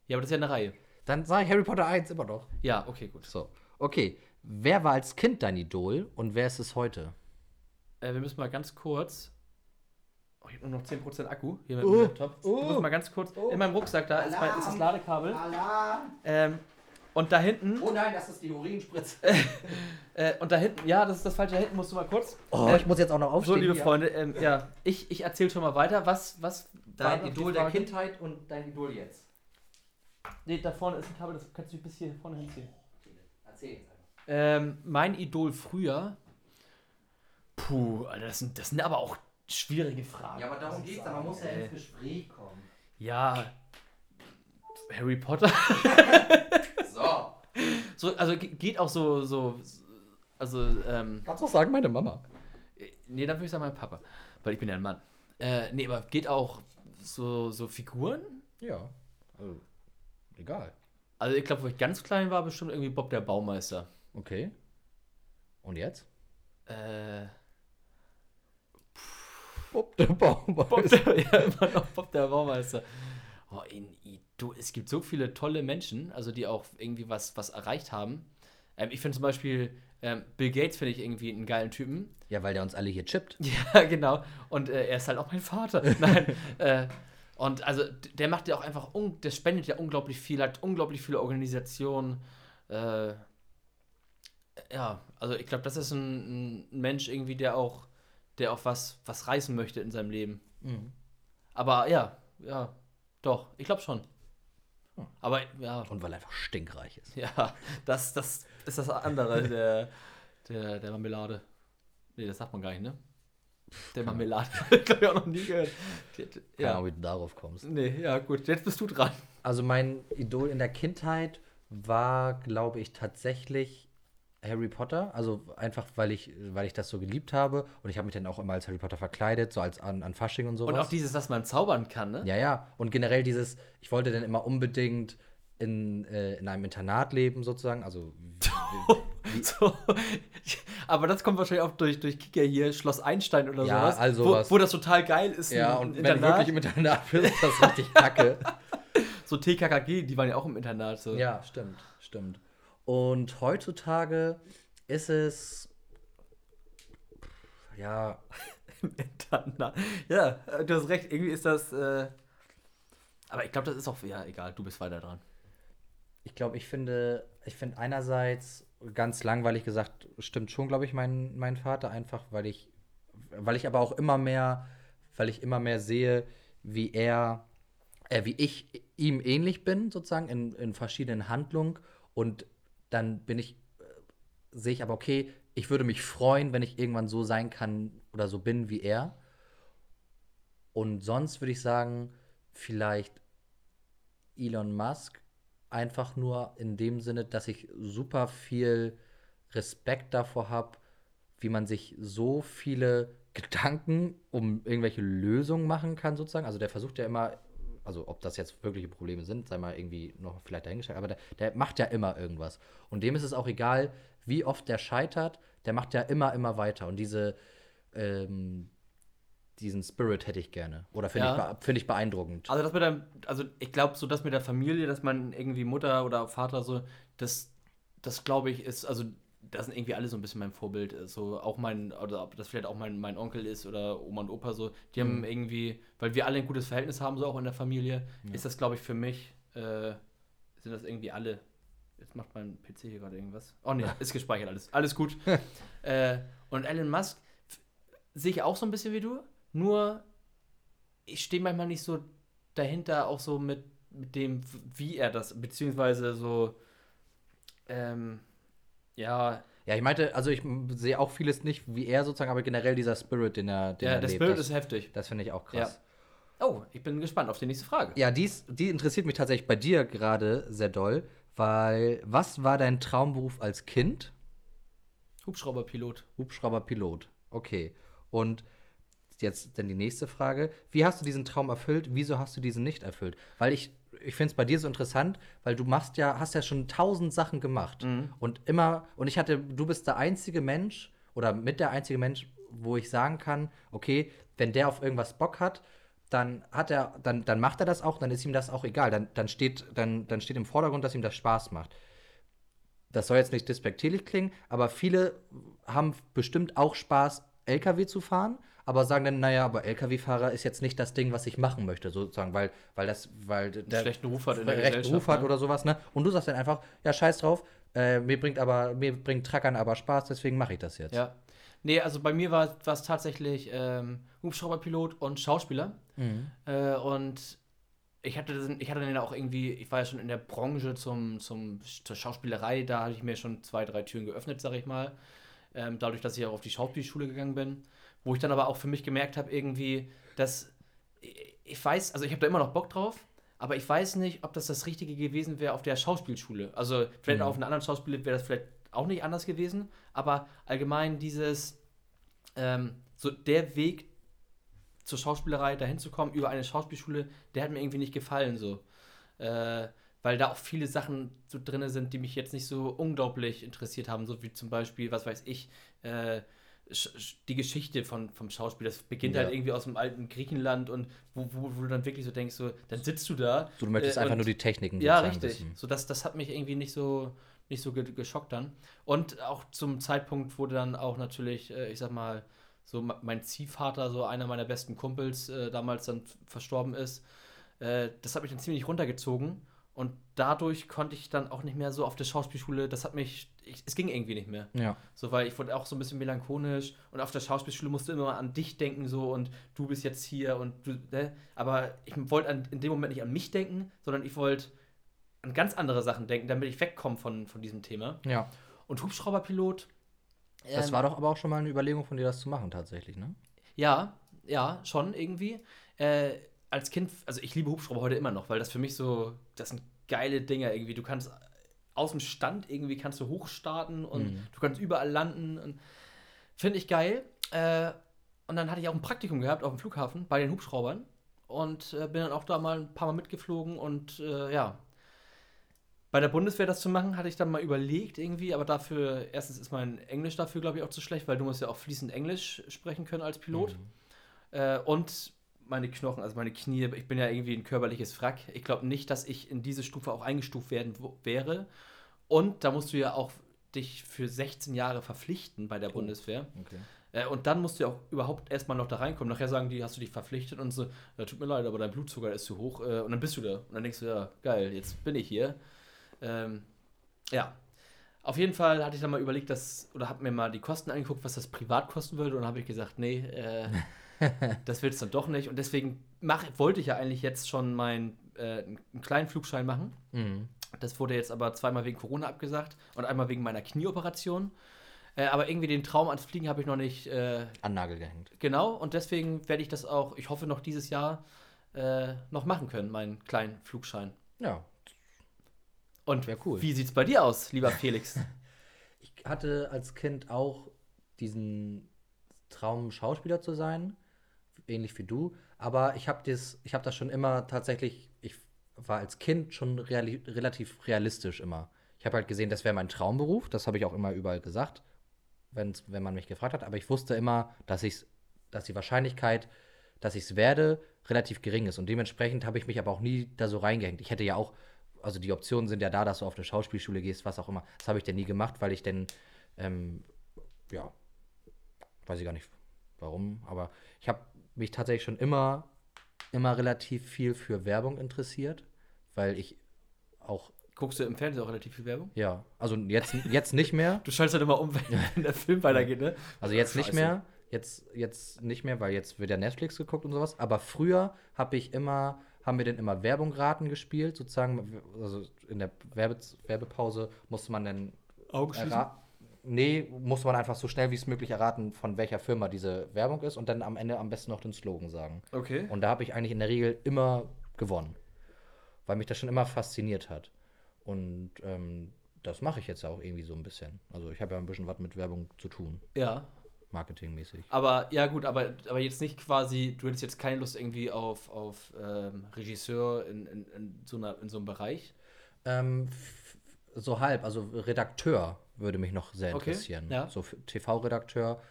Speaker 1: Ja, aber das ist ja eine Reihe.
Speaker 2: Dann sage ich Harry Potter 1 immer noch.
Speaker 1: Ja, okay, gut.
Speaker 2: So. Okay. Wer war als Kind dein Idol und wer ist es heute?
Speaker 1: Äh, wir müssen mal ganz kurz. Oh, ich habe nur noch 10% Akku hier mit
Speaker 2: Oh,
Speaker 1: dem Laptop.
Speaker 2: oh.
Speaker 1: Du musst mal ganz kurz.
Speaker 2: Oh.
Speaker 1: In meinem Rucksack, da ist, mein, ist das Ladekabel.
Speaker 2: Alarm!
Speaker 1: Ähm, und da hinten.
Speaker 2: Oh nein, das ist die Urinspritze.
Speaker 1: Äh, und da hinten, ja, das ist das falsche. Da hinten musst du mal kurz.
Speaker 2: Oh,
Speaker 1: Äh,
Speaker 2: ich muss jetzt auch noch aufstehen.
Speaker 1: So, liebe
Speaker 2: hier.
Speaker 1: Freunde, ähm, ja, ich, ich erzähle schon mal weiter. Was, was
Speaker 2: Dein Idol der? Kindheit und dein Idol jetzt.
Speaker 1: Nee, da vorne ist ein Kabel, das kannst du bis hier vorne hinziehen.
Speaker 2: Erzähl jetzt einfach.
Speaker 1: Ähm, mein Idol früher. Puh, Alter, das sind, das sind aber auch schwierige Fragen.
Speaker 2: Ja, aber darum geht's, da. man muss ja ins Gespräch kommen.
Speaker 1: Ja. Harry Potter.
Speaker 2: So.
Speaker 1: So, also ge- geht auch so, so, also, ähm,
Speaker 2: Kannst du auch sagen, meine Mama.
Speaker 1: nee, dann würde ich sagen mein Papa, weil ich bin ja ein Mann. Äh, nee, aber geht auch so, so Figuren?
Speaker 2: Ja. Also, egal.
Speaker 1: Also ich glaube, wo ich ganz klein war, bestimmt irgendwie Bob der Baumeister.
Speaker 2: Okay. Und jetzt?
Speaker 1: Äh,
Speaker 2: Bob der Baum.
Speaker 1: Bob der, ja, immer noch Bob der Baumeister. Oh, in, du, es gibt so viele tolle Menschen, also die auch irgendwie was, was erreicht haben. Ähm, ich finde zum Beispiel ähm, Bill Gates finde ich irgendwie einen geilen Typen.
Speaker 2: Ja, weil der uns alle hier chippt.
Speaker 1: Ja, genau. Und äh, er ist halt auch mein Vater. Nein. äh, und also der macht ja auch einfach, der spendet ja unglaublich viel, hat unglaublich viele Organisationen. Äh, ja, also ich glaube, das ist ein, ein Mensch irgendwie, der auch, der auch was, was reißen möchte in seinem Leben.
Speaker 2: Mhm.
Speaker 1: Aber ja, ja, doch, ich glaube schon.
Speaker 2: Hm.
Speaker 1: Aber ja,
Speaker 2: Und weil er einfach stinkreich ist.
Speaker 1: ja, das, das ist das andere, der, der, der Marmelade. Nee, das sagt man gar nicht, ne? Der Marmelade. glaube, ich auch noch nie gehört.
Speaker 2: Ja.
Speaker 1: Ja.
Speaker 2: wie du darauf kommst.
Speaker 1: Nee, ja, gut, jetzt bist du dran.
Speaker 2: Also mein Idol in der Kindheit war, glaube ich, tatsächlich Harry Potter. Also einfach, weil ich, weil ich das so geliebt habe. Und ich habe mich dann auch immer als Harry Potter verkleidet, so als an, an Fasching und sowas.
Speaker 1: Und auch dieses, dass man zaubern kann, ne?
Speaker 2: Ja, ja. Und generell dieses, ich wollte dann immer unbedingt in, äh, in einem Internat leben, sozusagen. Also
Speaker 1: So. Aber das kommt wahrscheinlich auch durch, durch Kicker hier, Schloss Einstein oder
Speaker 2: Ja,
Speaker 1: sowas.
Speaker 2: also
Speaker 1: wo,
Speaker 2: was.
Speaker 1: wo das total geil ist.
Speaker 2: ja, und wenn du
Speaker 1: Internat.
Speaker 2: wirklich im Internat bist, ist das richtig kacke.
Speaker 1: So TKKG, die waren ja auch im Internat. So.
Speaker 2: ja, stimmt, stimmt. Und heutzutage ist es ja,
Speaker 1: Im Internat. Ja, du hast recht, irgendwie ist das. Äh, aber ich glaube, das ist auch. Ja, egal, du bist weiter dran.
Speaker 2: ich glaube, ich finde, ich finde einerseits ganz langweilig gesagt, stimmt schon, glaube ich, mein, mein Vater, einfach weil ich, weil ich aber auch immer mehr, weil ich immer mehr sehe, wie er, äh, wie ich ihm ähnlich bin, sozusagen, in, in verschiedenen Handlungen. Und dann bin ich, äh, sehe ich aber, okay, ich würde mich freuen, wenn ich irgendwann so sein kann oder so bin wie er. Und sonst würde ich sagen, vielleicht Elon Musk, einfach nur in dem Sinne, dass ich super viel Respekt davor habe, wie man sich so viele Gedanken um irgendwelche Lösungen machen kann, sozusagen. Also der versucht ja immer, also ob das jetzt wirkliche Probleme sind, sei mal irgendwie noch vielleicht dahingestellt, aber der, der macht ja immer irgendwas. Und dem ist es auch egal, wie oft der scheitert, der macht ja immer, immer weiter. Und diese, ähm, diesen Spirit hätte ich gerne. Oder finde
Speaker 1: Ja.
Speaker 2: ich, find ich beeindruckend.
Speaker 1: Also, das mit der, also ich glaube, so das mit der Familie, dass man irgendwie Mutter oder Vater so, das, das glaube ich, ist, also da sind irgendwie alle so ein bisschen mein Vorbild. So auch mein, oder ob das vielleicht auch mein, mein Onkel ist oder Oma und Opa so, die haben irgendwie, weil wir alle ein gutes Verhältnis haben, so auch in der Familie, ist das, glaube ich, für mich, äh, sind das irgendwie alle. Jetzt macht mein PC hier gerade irgendwas. Oh ne, ist gespeichert alles. Alles gut. äh, und Elon Musk sehe ich auch so ein bisschen wie du, nur ich stehe manchmal nicht so dahinter, auch so mit, mit dem, wie er das, beziehungsweise so, ähm, ja,
Speaker 2: Ja, ich meinte, also ich sehe auch vieles nicht wie er sozusagen, aber generell dieser Spirit, den er, den
Speaker 1: ja
Speaker 2: er
Speaker 1: der
Speaker 2: lebt,
Speaker 1: Spirit
Speaker 2: das,
Speaker 1: ist heftig.
Speaker 2: das finde ich auch krass.
Speaker 1: Oh, ich bin gespannt auf die nächste Frage.
Speaker 2: Ja, dies, die interessiert mich tatsächlich bei dir gerade sehr doll, weil was war dein Traumberuf als Kind
Speaker 1: Hubschrauberpilot.
Speaker 2: Hubschrauberpilot. Okay. Und jetzt dann die nächste Frage. Wie hast du diesen Traum erfüllt? Wieso hast du diesen nicht erfüllt? Weil ich, ich finde es bei dir so interessant, weil du machst ja, hast ja schon tausend Sachen gemacht.
Speaker 1: Mhm.
Speaker 2: Und immer, und ich hatte, du bist der einzige Mensch oder mit der einzige Mensch, wo ich sagen kann, okay, wenn der auf irgendwas Bock hat, dann hat er, dann, dann macht er das auch, dann ist ihm das auch egal. Dann, dann, steht, dann, dann steht im Vordergrund, dass ihm das Spaß macht. Das soll jetzt nicht despektierlich klingen, aber viele haben bestimmt auch Spaß, LKW zu fahren, aber sagen dann, naja, aber LKW-Fahrer ist jetzt nicht das Ding, was ich machen möchte, sozusagen, weil, weil das, weil der
Speaker 1: schlechten Ruf hat in der Gesellschaft,
Speaker 2: Ruf hat
Speaker 1: ne?
Speaker 2: oder sowas, ne? Und du sagst dann einfach, ja, scheiß drauf, äh, mir bringt aber, mir bringt Trackern aber Spaß, deswegen mache ich das jetzt.
Speaker 1: Ja. Nee, also bei mir war es tatsächlich ähm, Hubschrauberpilot und Schauspieler.
Speaker 2: Mhm.
Speaker 1: Äh, und ich hatte, ich hatte dann auch irgendwie, ich war ja schon in der Branche zum, zum, zur Schauspielerei, da hatte ich mir schon zwei, drei Türen geöffnet, sag ich mal. Ähm, dadurch, dass ich auch auf die Schauspielschule gegangen bin. Wo ich dann aber auch für mich gemerkt habe, irgendwie, dass ich, weiß, also ich habe da immer noch Bock drauf, aber ich weiß nicht, ob das das Richtige gewesen wäre auf der Schauspielschule. Also vielleicht
Speaker 2: Mhm.
Speaker 1: auf einer anderen Schauspielschule wäre das vielleicht auch nicht anders gewesen, aber allgemein dieses, ähm, so der Weg zur Schauspielerei dahin zu kommen über eine Schauspielschule, der hat mir irgendwie nicht gefallen so. Äh, weil da auch viele Sachen so drin sind, die mich jetzt nicht so unglaublich interessiert haben, so wie zum Beispiel, was weiß ich, äh, die Geschichte von, vom Schauspiel. Das beginnt
Speaker 2: Ja.
Speaker 1: halt irgendwie aus dem alten Griechenland und wo, wo, wo du dann wirklich so denkst, so, dann sitzt du da.
Speaker 2: So, du möchtest
Speaker 1: äh,
Speaker 2: einfach nur die Techniken
Speaker 1: ja, richtig.
Speaker 2: wissen.
Speaker 1: So, das, das hat mich irgendwie nicht so, nicht so ge geschockt dann. Und auch zum Zeitpunkt, wo dann auch natürlich, äh, ich sag mal, so me- mein Ziehvater, so einer meiner besten Kumpels, äh, damals dann verstorben ist, äh, das hat mich dann ziemlich runtergezogen. Und dadurch konnte ich dann auch nicht mehr so auf der Schauspielschule, das hat mich, ich, es ging irgendwie nicht mehr.
Speaker 2: Ja.
Speaker 1: So, weil ich wurde auch so ein bisschen melancholisch und auf der Schauspielschule musste immer an dich denken, so und du bist jetzt hier und du, ne? Aber ich wollte in dem Moment nicht an mich denken, sondern ich wollte an ganz andere Sachen denken, damit ich wegkomme von, von diesem Thema.
Speaker 2: Ja.
Speaker 1: Und Hubschrauberpilot.
Speaker 2: Das
Speaker 1: ähm,
Speaker 2: war doch aber auch schon mal eine Überlegung von dir, das zu machen, tatsächlich, ne?
Speaker 1: Ja, ja, schon irgendwie. Äh, als Kind, also ich liebe Hubschrauber heute immer noch, weil das für mich so, das sind geile Dinger irgendwie. Du kannst aus dem Stand irgendwie kannst du hochstarten und
Speaker 2: Mhm.
Speaker 1: du kannst überall landen. Finde ich geil. Äh, und dann hatte ich auch ein Praktikum gehabt auf dem Flughafen bei den Hubschraubern und äh, bin dann auch da mal ein paar Mal mitgeflogen und äh, ja. Bei der Bundeswehr das zu machen, hatte ich dann mal überlegt irgendwie, aber dafür, erstens ist mein Englisch dafür, glaube ich, auch zu schlecht, weil du musst ja auch fließend Englisch sprechen können als Pilot. Äh, und meine Knochen, also meine Knie, ich bin ja irgendwie ein körperliches Wrack. Ich glaube nicht, dass ich in diese Stufe auch eingestuft werden wäre. Und da musst du ja auch dich für 16 Jahre verpflichten bei der Bundeswehr.
Speaker 2: Okay.
Speaker 1: Äh, und dann musst du ja auch überhaupt erstmal noch da reinkommen. Nachher sagen die, hast du dich verpflichtet und so, ja, tut mir leid, aber dein Blutzucker ist zu hoch. Äh, und dann bist du da. Und dann denkst du, ja, geil, jetzt bin ich hier. Ähm, ja. Auf jeden Fall hatte ich dann mal überlegt, dass, oder habe mir mal die Kosten angeguckt, was das privat kosten würde. Und dann habe ich gesagt, nee, äh, das wird es dann doch nicht. Und deswegen mach, wollte ich ja eigentlich jetzt schon meinen äh, einen kleinen Flugschein machen.
Speaker 2: Mhm.
Speaker 1: Das wurde jetzt aber zweimal wegen Corona abgesagt und einmal wegen meiner Knieoperation. Äh, aber irgendwie den Traum ans Fliegen habe ich noch nicht äh,
Speaker 2: An Nagel gehängt.
Speaker 1: genau. Und deswegen werde ich das auch, ich hoffe, noch dieses Jahr äh, noch machen können, meinen kleinen Flugschein.
Speaker 2: Ja.
Speaker 1: Und
Speaker 2: Wär cool.
Speaker 1: wie sieht es bei dir aus, lieber Felix?
Speaker 2: Ich hatte als Kind auch diesen Traum, Schauspieler zu sein, ähnlich wie du. Aber ich habe habe das schon immer tatsächlich, ich war als Kind schon reali relativ realistisch immer. Ich habe halt gesehen, das wäre mein Traumberuf, das habe ich auch immer überall gesagt, wenn's, wenn man mich gefragt hat. Aber ich wusste immer, dass, ich's, dass die Wahrscheinlichkeit, dass ich es werde, relativ gering ist. Und dementsprechend habe ich mich aber auch nie da so reingehängt. Ich hätte ja auch, also die Optionen sind ja da, dass du auf eine Schauspielschule gehst, was auch immer. Das habe ich denn nie gemacht, weil ich denn, ähm, ja, weiß ich gar nicht warum, aber ich habe mich tatsächlich schon immer, immer relativ viel für Werbung interessiert, weil ich auch,
Speaker 1: Guckst du im Fernsehen auch relativ viel Werbung?
Speaker 2: ja, also jetzt, jetzt nicht mehr,
Speaker 1: Du schaltest halt immer um, wenn der Film weitergeht, ne?
Speaker 2: Also jetzt nicht mehr, jetzt, jetzt nicht mehr, weil jetzt wird ja Netflix geguckt und sowas. Aber früher habe ich immer, haben wir dann immer Werbung raten gespielt, sozusagen. Also in der Werbe, Werbepause musste man dann
Speaker 1: Augen schließen?
Speaker 2: Nee, musste man einfach so schnell wie es möglich erraten, von welcher Firma diese Werbung ist und dann am Ende am besten noch den Slogan sagen.
Speaker 1: Okay.
Speaker 2: Und da habe ich eigentlich in der Regel immer gewonnen, weil mich das schon immer fasziniert hat. Und ähm, das mache ich jetzt auch irgendwie so ein bisschen. Also ich habe ja ein bisschen was mit Werbung zu tun,
Speaker 1: Ja.
Speaker 2: marketingmäßig.
Speaker 1: Aber ja gut, aber, aber jetzt nicht quasi, du hättest jetzt keine Lust irgendwie auf, auf ähm, Regisseur in, in, in, so einer, in so einem Bereich.
Speaker 2: Ähm, so halb, also Redakteur würde mich noch sehr
Speaker 1: Okay,
Speaker 2: interessieren.
Speaker 1: ja.
Speaker 2: So TV-Redakteur.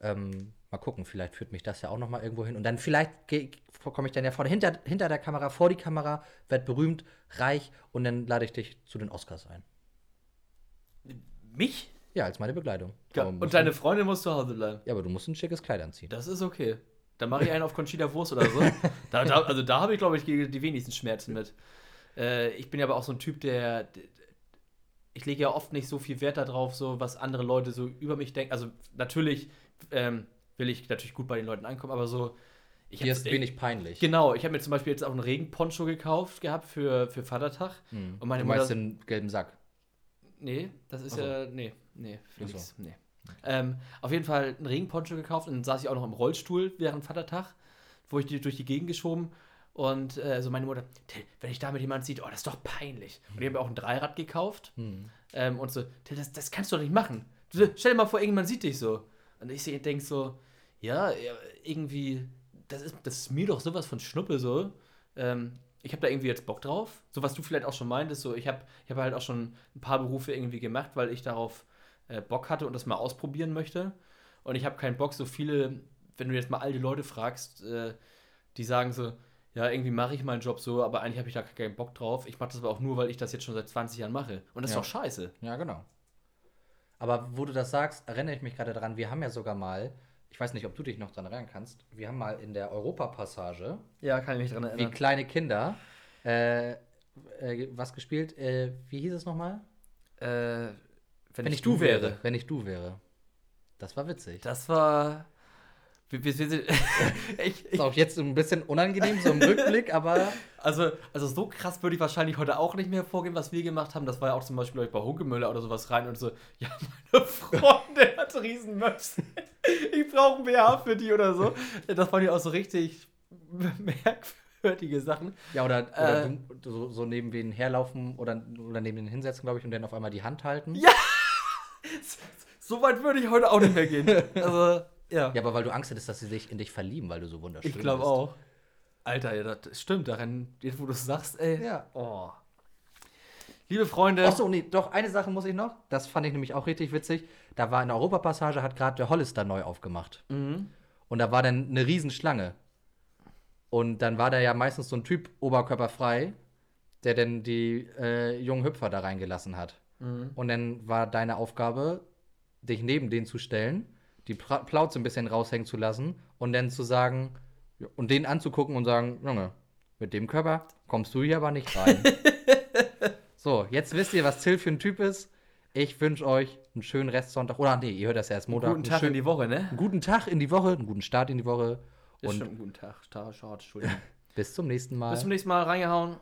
Speaker 2: Ähm, mal gucken, vielleicht führt mich das ja auch noch mal irgendwo hin. Und dann vielleicht komme ich dann ja vor, hinter, hinter der Kamera, vor die Kamera, werd berühmt, reich und dann lade ich dich zu den Oscars ein.
Speaker 1: Mich?
Speaker 2: Ja, als meine Begleitung.
Speaker 1: Ja, und deine Freundin muss zu Hause bleiben.
Speaker 2: Ja, aber du musst ein schickes Kleid anziehen.
Speaker 1: Das ist okay. Dann mache ich einen auf Conchita Wurst oder so. Da, da, also da habe ich, glaube ich, die die wenigsten Schmerzen mit. Äh, ich bin ja aber auch so ein Typ, der. Ich lege ja oft nicht so viel Wert darauf, so was andere Leute so über mich denken. Also natürlich ähm, will ich natürlich gut bei den Leuten ankommen, aber so. Ich
Speaker 2: Hier ist wenig peinlich.
Speaker 1: Genau, ich habe mir zum Beispiel jetzt auch einen Regenponcho gekauft gehabt für, für Vatertag.
Speaker 2: Hm.
Speaker 1: Und meine
Speaker 2: du meinst
Speaker 1: Mutter-
Speaker 2: den gelben Sack.
Speaker 1: Nee, das ist
Speaker 2: so.
Speaker 1: ja. Nee, nee, Felix.
Speaker 2: Ach
Speaker 1: Nee. Ähm, auf jeden Fall einen Regenponcho gekauft und dann saß ich auch noch im Rollstuhl während Vatertag, wo ich die durch die Gegend geschoben. Und äh, so meine Mutter, wenn ich damit jemand sieht, oh, das ist doch peinlich. Und ich habe auch ein Dreirad gekauft.
Speaker 2: Hm.
Speaker 1: Ähm, und so, das, das kannst du doch nicht machen. Du, stell dir mal vor, irgendjemand sieht dich so. Und ich denke so, ja, ja, irgendwie, das ist, das ist mir doch sowas von Schnuppe so. Ähm, ich habe da irgendwie jetzt Bock drauf. So was du vielleicht auch schon meintest, so ich habe ich hab halt auch schon ein paar Berufe irgendwie gemacht, weil ich darauf äh, Bock hatte und das mal ausprobieren möchte. Und ich habe keinen Bock, so viele, wenn du jetzt mal alte Leute fragst, äh, die sagen so, ja, irgendwie mache ich meinen Job so, aber eigentlich habe ich da keinen Bock drauf. Ich mache das aber auch nur, weil ich das jetzt schon seit 20 Jahren mache. Und das
Speaker 2: Ja.
Speaker 1: ist doch scheiße.
Speaker 2: Ja, genau. Aber wo du das sagst, erinnere ich mich gerade dran, wir haben ja sogar mal, ich weiß nicht, ob du dich noch daran erinnern kannst, wir haben mal in der Europapassage,
Speaker 1: Ja, kann ich mich dran
Speaker 2: wie kleine Kinder, äh, äh, was gespielt, äh, wie hieß es nochmal?
Speaker 1: Äh, wenn,
Speaker 2: Wenn ich du wäre. Wenn ich du wäre. Das war witzig.
Speaker 1: Das war. Wir, wir, wir sind, ich,
Speaker 2: ist
Speaker 1: ich,
Speaker 2: auch jetzt ein bisschen unangenehm, so im Rückblick, aber
Speaker 1: also, also so krass würde ich wahrscheinlich heute auch nicht mehr vorgehen, was wir gemacht haben. Das war ja auch zum Beispiel ich, bei Hunkemöller oder sowas rein und so, ja, meine Freundin hat Riesenmöpse. Ich brauche ein BH für die oder so. Das waren ja auch so richtig merkwürdige Sachen.
Speaker 2: ja, oder, oder
Speaker 1: Äh.
Speaker 2: so, so neben wen herlaufen oder, oder neben den hinsetzen, glaube ich, und dann auf einmal die Hand halten.
Speaker 1: Ja. So weit würde ich heute auch nicht mehr gehen. Also, ja.
Speaker 2: Ja, aber weil du Angst hättest, dass sie sich in dich verlieben, weil du so wunderschön
Speaker 1: ich glaube
Speaker 2: bist.
Speaker 1: auch. Alter, ja, das stimmt. Daran, jetzt wo du es sagst, ey.
Speaker 2: Ja.
Speaker 1: Oh. Liebe Freunde.
Speaker 2: Ach so, nee, doch, eine Sache muss ich noch. Das fand ich nämlich auch richtig witzig. Da war in der Europapassage, hat gerade der Hollister neu aufgemacht.
Speaker 1: Mhm.
Speaker 2: Und da war dann eine Riesenschlange. Und dann war da ja meistens so ein Typ oberkörperfrrei, der dann die äh, jungen Hüpfer da reingelassen hat.
Speaker 1: Mhm.
Speaker 2: Und dann war deine Aufgabe, dich neben den zu stellen, die Plauze ein bisschen raushängen zu lassen und dann zu sagen, und den anzugucken und sagen, Junge, mit dem Körper kommst du hier aber nicht rein. so, jetzt wisst ihr, was Till für ein Typ ist. Ich wünsche euch einen schönen Restsonntag. Oder nee, ihr hört das ja erst Montag.
Speaker 1: Guten Tag
Speaker 2: schönen-
Speaker 1: in die Woche, ne?
Speaker 2: einen guten Tag in die Woche, einen guten Start in die Woche.
Speaker 1: Ist
Speaker 2: Und
Speaker 1: schon ein guten Tag. Schade, Entschuldigung.
Speaker 2: bis zum nächsten Mal.
Speaker 1: Bis zum nächsten Mal. Reingehauen.